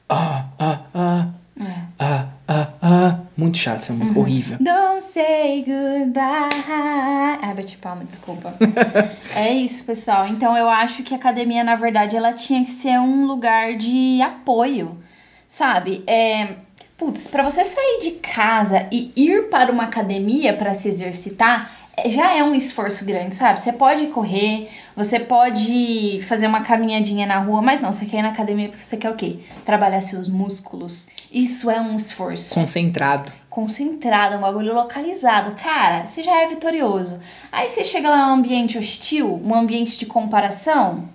Ah, ah, ah. ah. Ah, ah, ah. Muito chato essa música, horrível. Don't say goodbye. Ah, bati palma, desculpa. é isso, pessoal. Então eu acho que a academia, na verdade, ela tinha que ser um lugar de apoio, sabe? É, putz, pra você sair de casa e ir para uma academia para se exercitar, é, já é um esforço grande, sabe? Você pode correr, você pode fazer uma caminhadinha na rua, mas não, você quer ir na academia porque você quer o quê? Trabalhar seus músculos. Isso é um esforço Concentrado. concentrado, um bagulho localizado. Cara, você já é vitorioso. Aí você chega lá num ambiente hostil, um ambiente de comparação,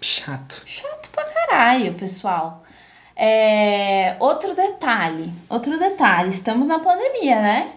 Chato. chato pra caralho, pessoal. É, outro detalhe, outro detalhe, estamos na pandemia, né?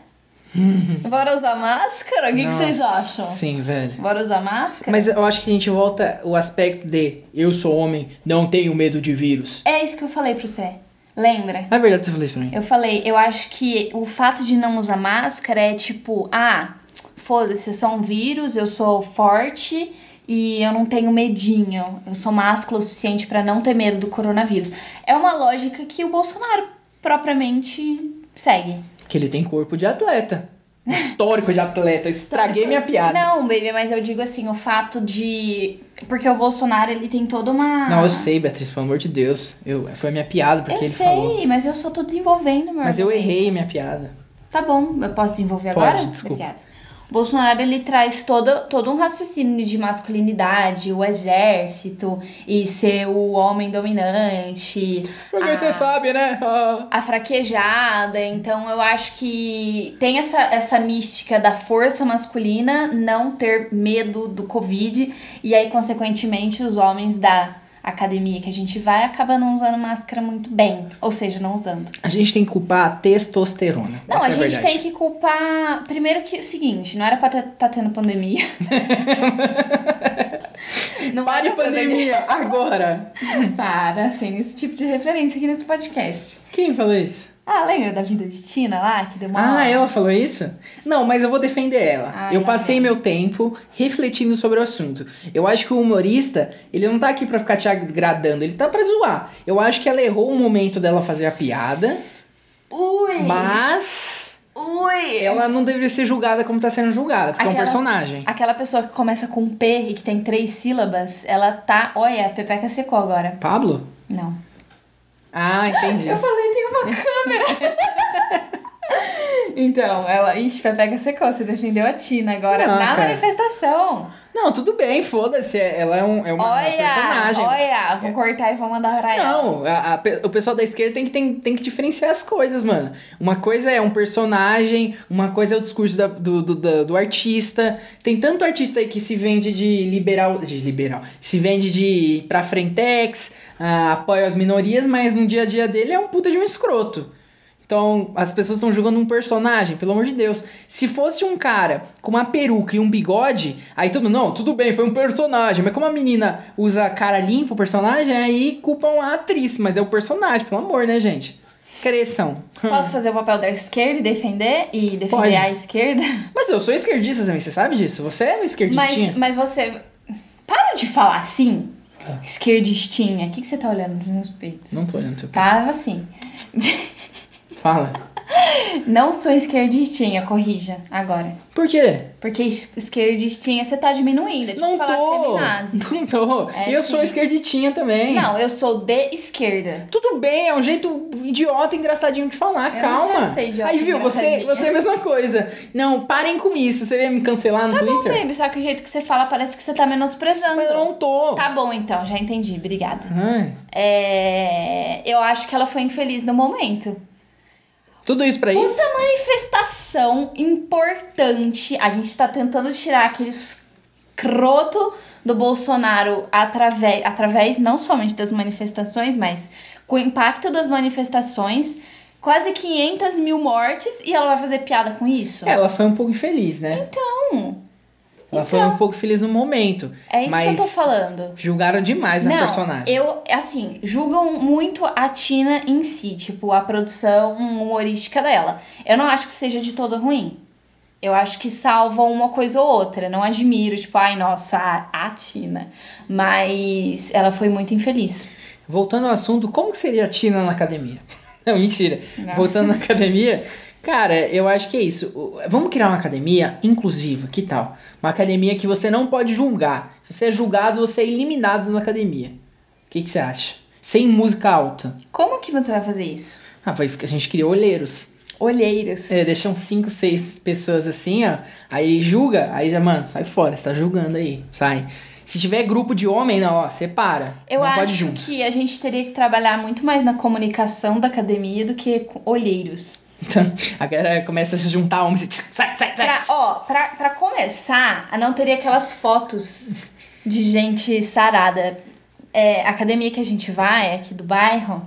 Bora usar máscara? O que, que vocês acham? Sim, velho. Bora usar máscara? Mas eu acho que a gente volta o aspecto de eu sou homem, não tenho medo de vírus. É isso que eu falei pra você. Lembra? É verdade que você falou isso pra mim. Eu falei, eu acho que o fato de não usar máscara é tipo, ah, foda-se, é só um vírus, eu sou forte e eu não tenho medinho. Eu sou másculo o suficiente pra não ter medo do coronavírus. É uma lógica que o Bolsonaro propriamente segue. Que ele tem corpo de atleta. histórico de atleta. Eu estraguei minha piada. Não, baby, mas eu digo assim, o fato de. Porque o Bolsonaro, ele tem toda uma. Não, eu sei, Beatriz, pelo amor de Deus. Eu, foi a minha piada, porque eu ele sei, falou. mas eu só tô desenvolvendo, meu Mas eu argumento. errei minha piada. Tá bom, eu posso desenvolver Pode, agora? desculpa. Obrigada. Bolsonaro ele traz todo, todo um raciocínio de masculinidade, o exército e ser o homem dominante. Porque a- você sabe, né? Ah. a fraquejada. Então eu acho que tem essa, essa mística da força masculina não ter medo do Covid. E aí, consequentemente, os homens da academia que a gente vai acabam não usando máscara muito bem. Ou seja, não usando. A gente tem que culpar a testosterona. Não, Essa a é gente verdade. tem que culpar. Primeiro que o seguinte, não era pra estar tá tendo pandemia. não Pare era pra pandemia, agora! Para, sem esse tipo de referência aqui nesse podcast. Quem falou isso? Ah, lembra da vida de Tina lá, que deu uma. Ah, ela falou isso? Não, mas eu vou defender ela. Ai, eu lá passei meu tempo refletindo sobre o assunto. Eu acho que o humorista, ele não tá aqui pra ficar te agradando, ele tá pra zoar. Eu acho que ela errou o momento dela fazer a piada, Ui! mas Ui! ela não deveria ser julgada como tá sendo julgada, porque é um Aquela- personagem. Aquela pessoa que começa com P e que tem três sílabas, ela tá. Olha, a Pepeca secou agora. Pablo? Não. Ah, entendi. Eu falei, tem uma câmera. então, ela. Ixi, Pepeca secou, você defendeu a Tina agora Não, na cara. manifestação. Não, tudo bem, foda-se. Ela é, um, é uma olha, personagem. olha, vou cortar e vou mandar pra ela. Não, a- a pe- o pessoal da esquerda tem que, tem, tem que diferenciar as coisas, mano. Uma coisa é um personagem, uma coisa é o discurso da- do, do, do, do artista. Tem tanto artista aí que se vende de liberal. De liberal. Se vende de pra frentex, ah, apoia as minorias, mas no dia a dia dele é um puta de um escroto. Então, as pessoas estão julgando um personagem, pelo amor de Deus. Se fosse um cara com uma peruca e um bigode, aí mundo, não, tudo bem, foi um personagem. Mas como a menina usa cara limpa o personagem, aí culpam a atriz. Mas é o personagem, pelo amor, né, gente? Cresçam. Posso fazer o papel da esquerda e defender? E defender Pode. a esquerda? Mas eu sou esquerdista também, você sabe disso? Você é uma esquerdistinha? Mas, mas você. Para de falar assim. Esquerdistinha. O que, que você tá olhando nos meus peitos? Não tô olhando teu Tava assim. Fala. Não sou esquerdistinha, corrija agora. Por quê? Porque es- esquerdistinha você tá diminuindo. É tipo não falar tô. feminazi. Não tô. É e eu sou esquerditinha também. Não, eu sou de esquerda. Tudo bem, é um jeito idiota, engraçadinho de falar, Eu não calma. quero ser idiota Aí viu, você, você é a mesma coisa. Não, parem com isso. Você veio me cancelar no Tá bom, Twitter? baby, só que o jeito que você fala parece que você tá menosprezando. Mas eu não tô. Tá bom, então, já entendi, obrigada. Ai, É... Eu acho que ela foi infeliz no momento. Tudo isso pra isso? Puta manifestação importante. A gente tá tentando tirar aquele escroto do Bolsonaro através, através não somente das manifestações, mas com o impacto das manifestações. Quase 500 mil mortes e ela vai fazer piada com isso? Ela foi um pouco infeliz, né? Então, Ela foi então. um pouco feliz no momento. é isso mas que eu tô falando. julgaram demais a Não, personagem. eu, assim, julgam muito a Tina em si, tipo, a produção humorística dela. Eu não acho que seja de todo ruim. Eu acho que salvam uma coisa ou outra. Não admiro, tipo, ai, nossa, a, a Tina. Mas ela foi muito infeliz. Voltando ao assunto, como seria a Tina na academia? Não, mentira. Não. Voltando na academia, cara, eu acho que é isso. Vamos criar uma academia inclusiva, que tal? Uma academia que você não pode julgar. Se você é julgado, você é eliminado na academia. O que, que você acha? Sem música alta. Como que você vai fazer isso? Ah, vai, a gente criou olheiros. Olheiros. É, deixam cinco, seis pessoas assim, ó. Aí julga, aí já, mano, sai fora, você tá julgando aí, sai. Se tiver grupo de homem, não, ó, separa. Eu não pode acho que a gente teria que trabalhar muito mais na comunicação da academia do que com olheiros. Então, a galera começa a se juntar homens e sai, sai, sai. Pra, ó, pra, pra começar, não teria aquelas fotos de gente sarada. É, a academia que a gente vai, aqui do bairro,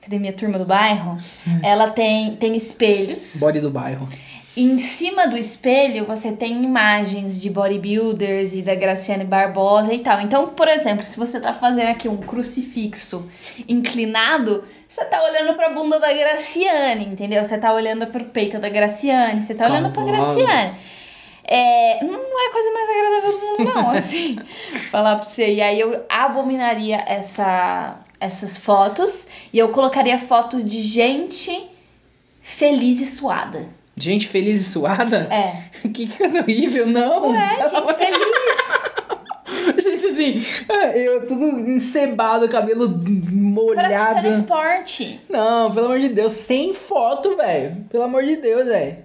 academia turma do bairro, ela tem, tem espelhos. Body do bairro. Em cima do espelho você tem imagens de bodybuilders e da Graciane Barbosa e tal. Então, por exemplo, se você tá fazendo aqui um crucifixo inclinado, você tá olhando pra bunda da Graciane, entendeu? Você tá olhando pro peito da Graciane, você tá olhando pra. Graciane. É, não é a coisa mais agradável do mundo, não, assim, falar pra você. E aí eu abominaria essa, essas fotos e eu colocaria fotos de gente feliz e suada. Gente feliz e suada? É. Que coisa horrível, não. Ué, Pelo gente feliz. Gente, assim, eu tudo encebado, cabelo molhado. Praticando esporte. Não, pelo amor de Deus, sem foto, velho. Pelo amor de Deus, velho.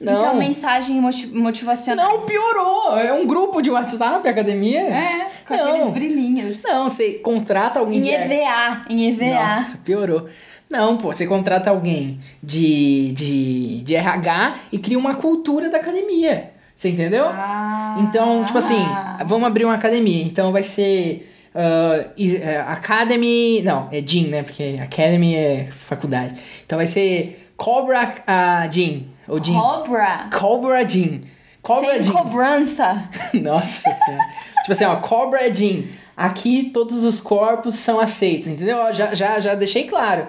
Não. Então, mensagem moti motivacional. Não, piorou. É um grupo de WhatsApp, academia. É, com Não. aqueles brilhinhos. Não, você contrata alguém Em EVA, em EVA. Nossa, piorou. Não, pô, você contrata alguém de, de, de RH e cria uma cultura da academia. Você entendeu? Ah. Então, tipo assim, vamos abrir uma academia. Então vai ser eh, Academy. Não, é Gym, né? Porque Academy é faculdade. Então vai ser Cobra ah, Gym. Ou Gym. Cobra. Cobra Gym. Cobra Sem Gym. cobrança. Nossa senhora. tipo assim, ó, Cobra Gym. Aqui todos os corpos são aceitos, entendeu? Já, já, já deixei claro.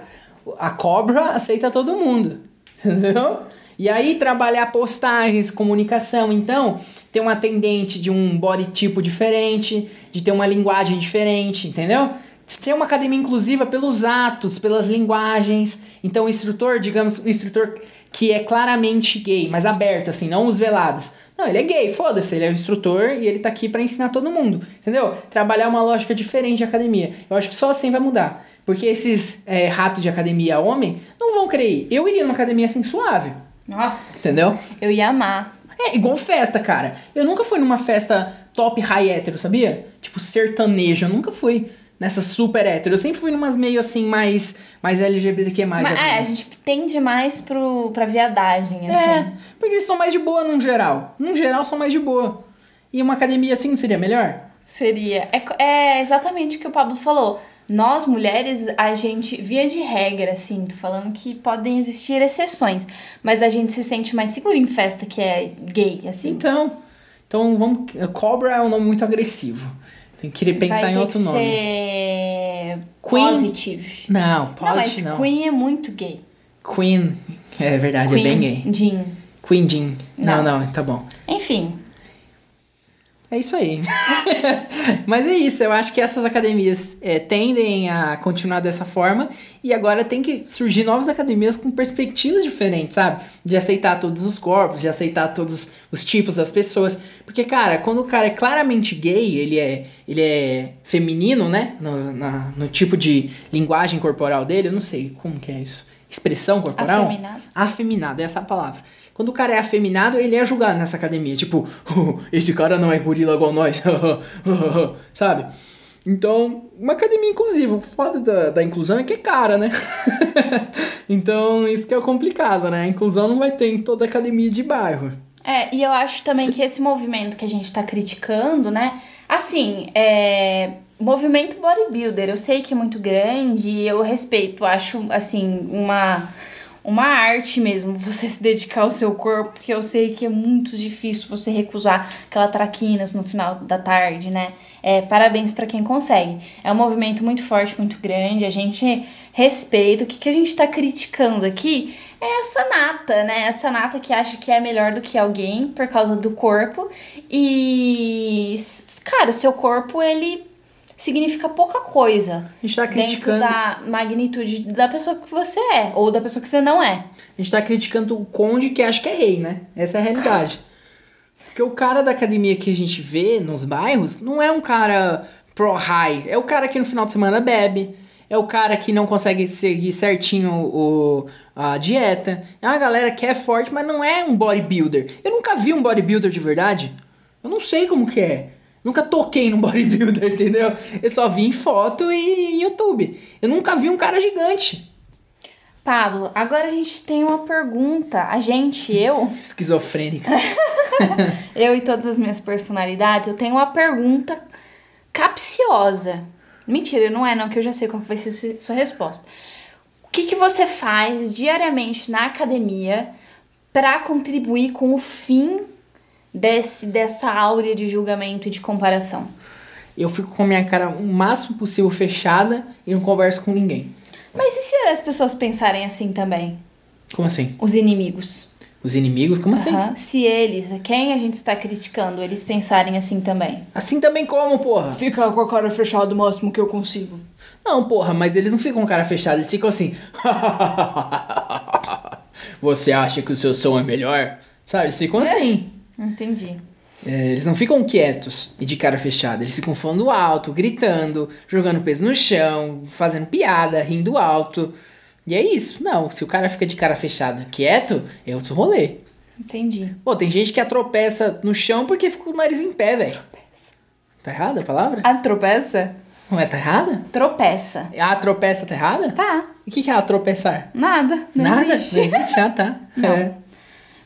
A cobra aceita todo mundo, entendeu? E aí trabalhar postagens, comunicação. Então, ter um atendente de um body tipo diferente, de ter uma linguagem diferente, entendeu? Ser uma academia inclusiva pelos atos, pelas linguagens. Então, o instrutor, digamos, um instrutor que é claramente gay, mas aberto, assim, não os velados. Não, ele é gay, foda-se, ele é o instrutor e ele tá aqui pra ensinar todo mundo, entendeu? Trabalhar uma lógica diferente de academia. Eu acho que só assim vai mudar. Porque esses é, ratos de academia homem não vão querer ir. Eu iria numa academia assim suave, Nossa. entendeu? Eu ia amar. É igual festa, cara. Eu nunca fui numa festa top high hétero, sabia? Tipo sertanejo, eu nunca fui nessa super hétero. Eu sempre fui numas meio assim mais, mais LGBTQ+. Mas, da é, a gente tende mais pro, pra viadagem, assim. É, porque eles são mais de boa num geral. Num geral são mais de boa. E uma academia assim não seria melhor? Seria. É, é exatamente o que o Pablo falou. Nós, mulheres, a gente, via de regra, assim, tô falando que podem existir exceções, mas a gente se sente mais seguro em festa que é gay, assim. Então, então vamos. Cobra é um nome muito agressivo. Tem que pensar Vai em outro nome. ser Queen? positive. Não, Não, mas positive não. Queen é muito gay. Queen. É verdade, é bem gay. Jean. Queen Jean. Não, Não. não, tá bom. Enfim, É isso aí. Mas é isso, eu acho que essas academias é, tendem a continuar dessa forma e agora tem que surgir novas academias com perspectivas diferentes, sabe? De aceitar todos os corpos, de aceitar todos os tipos das pessoas. Porque, cara, quando o cara é claramente gay, ele é, ele é feminino, né? No, na- no tipo de linguagem corporal dele, eu não sei como que é isso. Expressão corporal? Afeminado. Afeminado, essa é a palavra. Quando o cara é afeminado, ele é julgado nessa academia. Tipo, "Oh, esse cara não é gorila igual nós. Sabe? Então, uma academia inclusiva. O foda da, da inclusão é que é cara, né? então, isso que é complicado, né? A inclusão não vai ter em toda academia de bairro. É, e eu acho também que esse movimento que a gente tá criticando, né? Assim, é. Movimento bodybuilder, eu sei que é muito grande e eu respeito, acho, assim, uma, uma arte mesmo você se dedicar ao seu corpo, porque eu sei que é muito difícil você recusar aquela traquinas no final da tarde, né? É, parabéns pra quem consegue. É um movimento muito forte, muito grande, a gente respeita. O que, que a gente tá criticando aqui é essa nata, né? Essa nata que acha que é melhor do que alguém por causa do corpo. E, cara, seu corpo, ele significa pouca coisa A gente tá dentro criticando. da magnitude da pessoa que você é, ou da pessoa que você não é. A gente tá criticando o conde que acha que é rei, né? Essa é a realidade. Porque o cara da academia que a gente vê nos bairros não é um cara pro high. É o cara que no final de semana bebe. É o cara que não consegue seguir certinho o, a dieta. É uma galera que é forte, mas não é um bodybuilder. Eu nunca vi um bodybuilder de verdade. Eu não sei como que é. Nunca toquei num bodybuilder, entendeu? Eu só vi em foto e em YouTube. Eu nunca vi um cara gigante. Pablo, agora a gente tem uma pergunta. A gente, eu, Esquizofrênica. eu e todas as minhas personalidades, eu tenho uma pergunta capciosa. Mentira, não é não, que eu já sei qual vai ser sua- sua resposta. O que, que você faz diariamente na academia para contribuir com o fim desse, dessa áurea de julgamento e de comparação? Eu fico com a minha cara o máximo possível fechada e não converso com ninguém. Mas e se as pessoas pensarem assim também? Como assim? Os inimigos? Os inimigos? Como assim? Aham. Se eles, quem a gente está criticando, eles pensarem assim também. Assim também como, porra? Fica com a cara fechada o máximo que eu consigo. Não, porra, mas eles não ficam com a cara fechada, eles ficam assim. Você acha que o seu som é melhor? Sabe? Eles ficam assim. Entendi. É, eles não ficam quietos e de cara fechada. Eles ficam falando alto, gritando, jogando peso no chão, fazendo piada, rindo alto. E é isso. Não, se o cara fica de cara fechada, quieto, é outro rolê. Entendi. Pô, tem gente que atropeça no chão porque fica com o nariz em pé, velho. Tá errada a palavra? A tropeça? Não é, tá errada? Tropeça. A tropeça tá errada? Tá. O que, que é a tropeçar? Nada. Não Nada? existe. Não existe? Ah, tá. Não. É.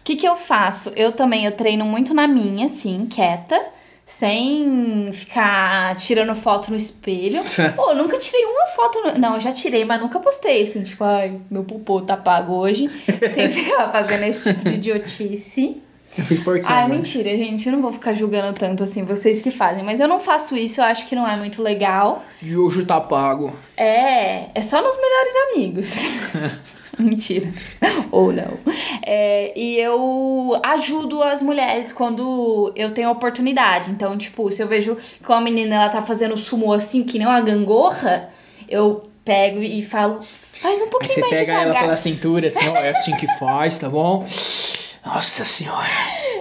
O que, que eu faço? Eu também eu treino muito na minha, assim, quieta, sem ficar tirando foto no espelho. Pô, eu nunca tirei uma foto. No... Não, eu já tirei, mas nunca postei, assim, tipo, ai, meu popô tá pago hoje. sem ficar fazendo esse tipo de idiotice. Eu fiz porquinho. Ai, agora. mentira, gente. Eu não vou ficar julgando tanto assim, vocês que fazem. Mas eu não faço isso, eu acho que não é muito legal. Jojo tá pago. É, é só nos melhores amigos. Mentira. Ou não. É, e eu ajudo as mulheres quando eu tenho oportunidade. Então, tipo, se eu vejo que uma menina ela tá fazendo sumo assim, que nem uma gangorra, eu pego e falo, faz um Aí pouquinho você mais pega ela pela cintura, assim, ó, é assim que faz, tá bom? Nossa senhora.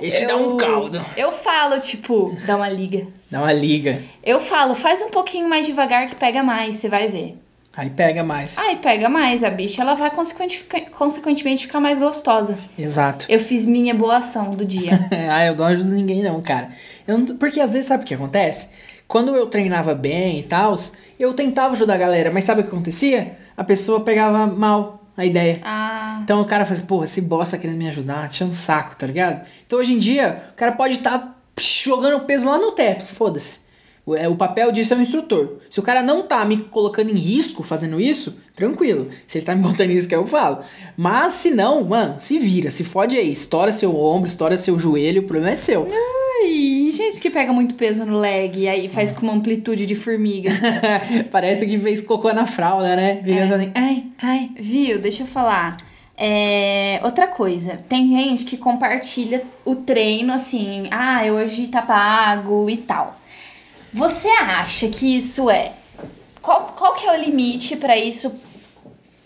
Esse dá um Eu- caldo. Eu falo, tipo, dá uma liga. Dá uma liga. Eu falo, faz um pouquinho mais devagar que pega mais, você vai ver. Aí pega mais. Aí pega mais, a bicha ela vai consequente- consequentemente ficar mais gostosa. Exato. Eu fiz minha boa ação do dia. ah, eu não ajudo ninguém não, cara. Eu não- porque às vezes sabe o que acontece? Quando eu treinava bem e tal, eu tentava ajudar a galera, mas sabe o que acontecia? A pessoa pegava mal a ideia. Ah, Então o cara faz, pô, esse bosta tá querendo me ajudar, tinha um saco, tá ligado? Então hoje em dia, o cara pode estar jogando peso lá no teto, foda-se. O, é, o papel disso é o instrutor. Se o cara não tá me colocando em risco fazendo isso, tranquilo. Se ele tá me botando em risco, eu falo. Mas se não, mano, se vira, se fode aí. Estoura seu ombro, estoura seu joelho, o problema é seu. ai, gente que pega muito peso no leg e aí faz com uma amplitude de formigas. Parece que fez cocô na fralda, né? É. assim, ai, ai. Viu? Deixa eu falar. É, outra coisa, tem gente que compartilha o treino assim, ah, hoje tá pago e tal. Você acha que isso é. Qual, qual que é o limite pra isso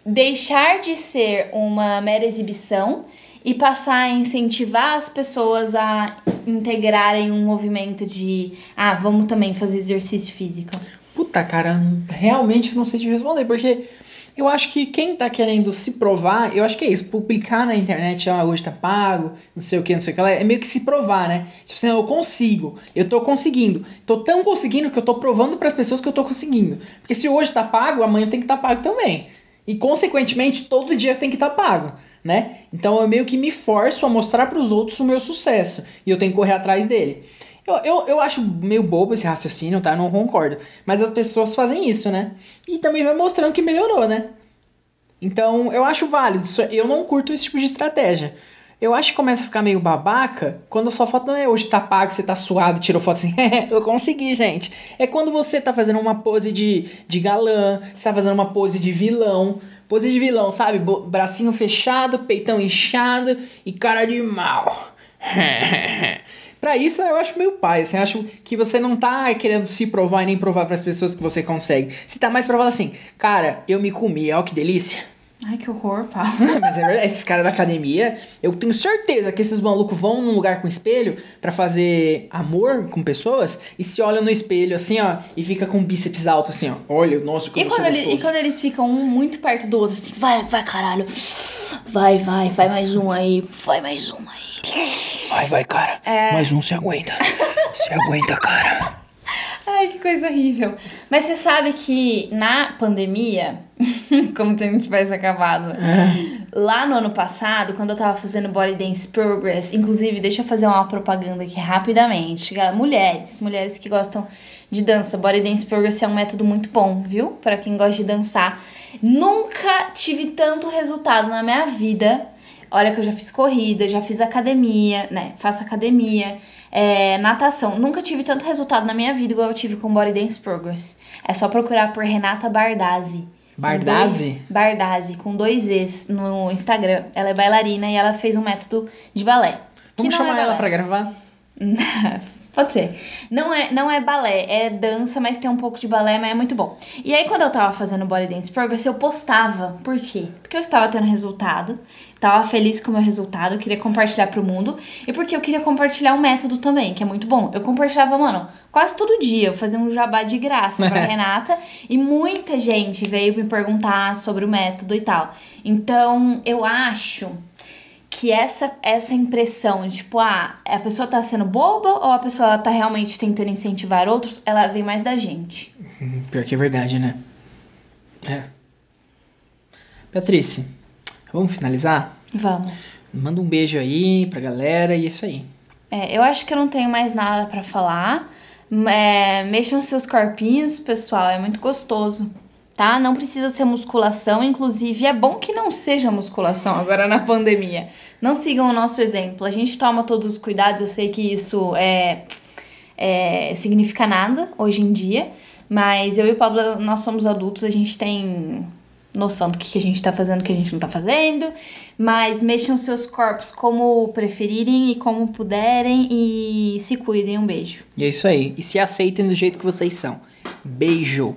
deixar de ser uma mera exibição e passar a incentivar as pessoas a integrarem um movimento de, ah, vamos também fazer exercício físico? Puta, cara, realmente eu não sei te responder, porque eu acho que quem tá querendo se provar, eu acho que é isso, publicar na internet, ah, hoje tá pago, não sei o que, não sei o que lá, é meio que se provar, né? Tipo assim, eu consigo, eu tô conseguindo. Tô tão conseguindo que eu tô provando pras pessoas que eu tô conseguindo. Porque se hoje tá pago, amanhã tem que tá pago também. E consequentemente, todo dia tem que tá pago, né? Então eu meio que me forço a mostrar pros outros o meu sucesso. E eu tenho que correr atrás dele. Eu, eu, eu acho meio bobo esse raciocínio, tá? Eu não concordo. Mas as pessoas fazem isso, né? E também vai mostrando que melhorou, né? Então, eu acho válido. Só- Eu não curto esse tipo de estratégia. Eu acho que começa a ficar meio babaca quando a sua foto não é hoje tá pago, você tá suado, tirou foto assim, eu consegui, gente. É quando você tá fazendo uma pose de, de galã, você tá fazendo uma pose de vilão. Pose de vilão, sabe? Bracinho fechado, peitão inchado e cara de mal. Pra isso eu acho meio pai, assim, eu acho que você não tá querendo se provar e nem provar pras pessoas que você consegue. Você tá mais falar assim, cara, eu me comi, ó que delícia. Ai, que horror, Paulo. Mas é verdade, esses caras da academia, eu tenho certeza que esses malucos vão num lugar com espelho pra fazer amor com pessoas e se olham no espelho assim, ó, e fica com o bíceps alto assim, ó. Olha, nossa, como E quando, ele- e quando eles ficam um muito perto do outro, assim, vai, vai, caralho. Vai, vai, vai mais um aí, vai mais um aí. Vai, vai, cara. É. Mais um se aguenta. se aguenta, cara. Ai, que coisa horrível. Mas você sabe que na pandemia, como se a gente tivesse acabado, lá no ano passado, quando eu tava fazendo Body Dance Progress, inclusive, deixa eu fazer uma propaganda aqui rapidamente. Mulheres, mulheres que gostam de dança, Body Dance Progress é um método muito bom, viu? Pra quem gosta de dançar. Nunca tive tanto resultado na minha vida. Olha que eu já fiz corrida, já fiz academia, né? Faço academia, é, natação. Nunca tive tanto resultado na minha vida igual eu tive com Body Dance Progress. É só procurar por Renata Bardazzi. Bardazzi? Bardazzi, com dois E's no Instagram. Ela é bailarina e ela fez um método de balé. Vamos é chamar ela balé. pra gravar? Pode ser. Não é, não é balé, é dança, mas tem um pouco de balé, mas é muito bom. E aí, quando eu tava fazendo Body Dance Progress, eu postava. Por quê? Porque eu estava tendo resultado, tava feliz com o meu resultado, queria compartilhar pro mundo. E porque eu queria compartilhar o um método também, que é muito bom. Eu compartilhava, mano, quase todo dia. Eu fazia um jabá de graça pra Renata. E muita gente veio me perguntar sobre o método e tal. Então, eu acho que essa, essa impressão de, tipo, ah, a pessoa tá sendo boba ou a pessoa ela tá realmente tentando incentivar outros, ela vem mais da gente. Uhum, pior que é verdade, né? É. Patrícia, vamos finalizar? Vamos. Manda um beijo aí pra galera e é isso aí. É, eu acho que eu não tenho mais nada para falar. É, mexam seus corpinhos, pessoal, é muito gostoso tá? Não precisa ser musculação, inclusive é bom que não seja musculação agora na pandemia. Não sigam o nosso exemplo. A gente toma todos os cuidados, eu sei que isso é, é significa nada hoje em dia, mas eu e o Pablo, nós somos adultos, a gente tem noção do que a gente tá fazendo, o que a gente não tá fazendo, mas mexam seus corpos como preferirem e como puderem e se cuidem. Um beijo. E é isso aí. E se aceitem do jeito que vocês são. Beijo!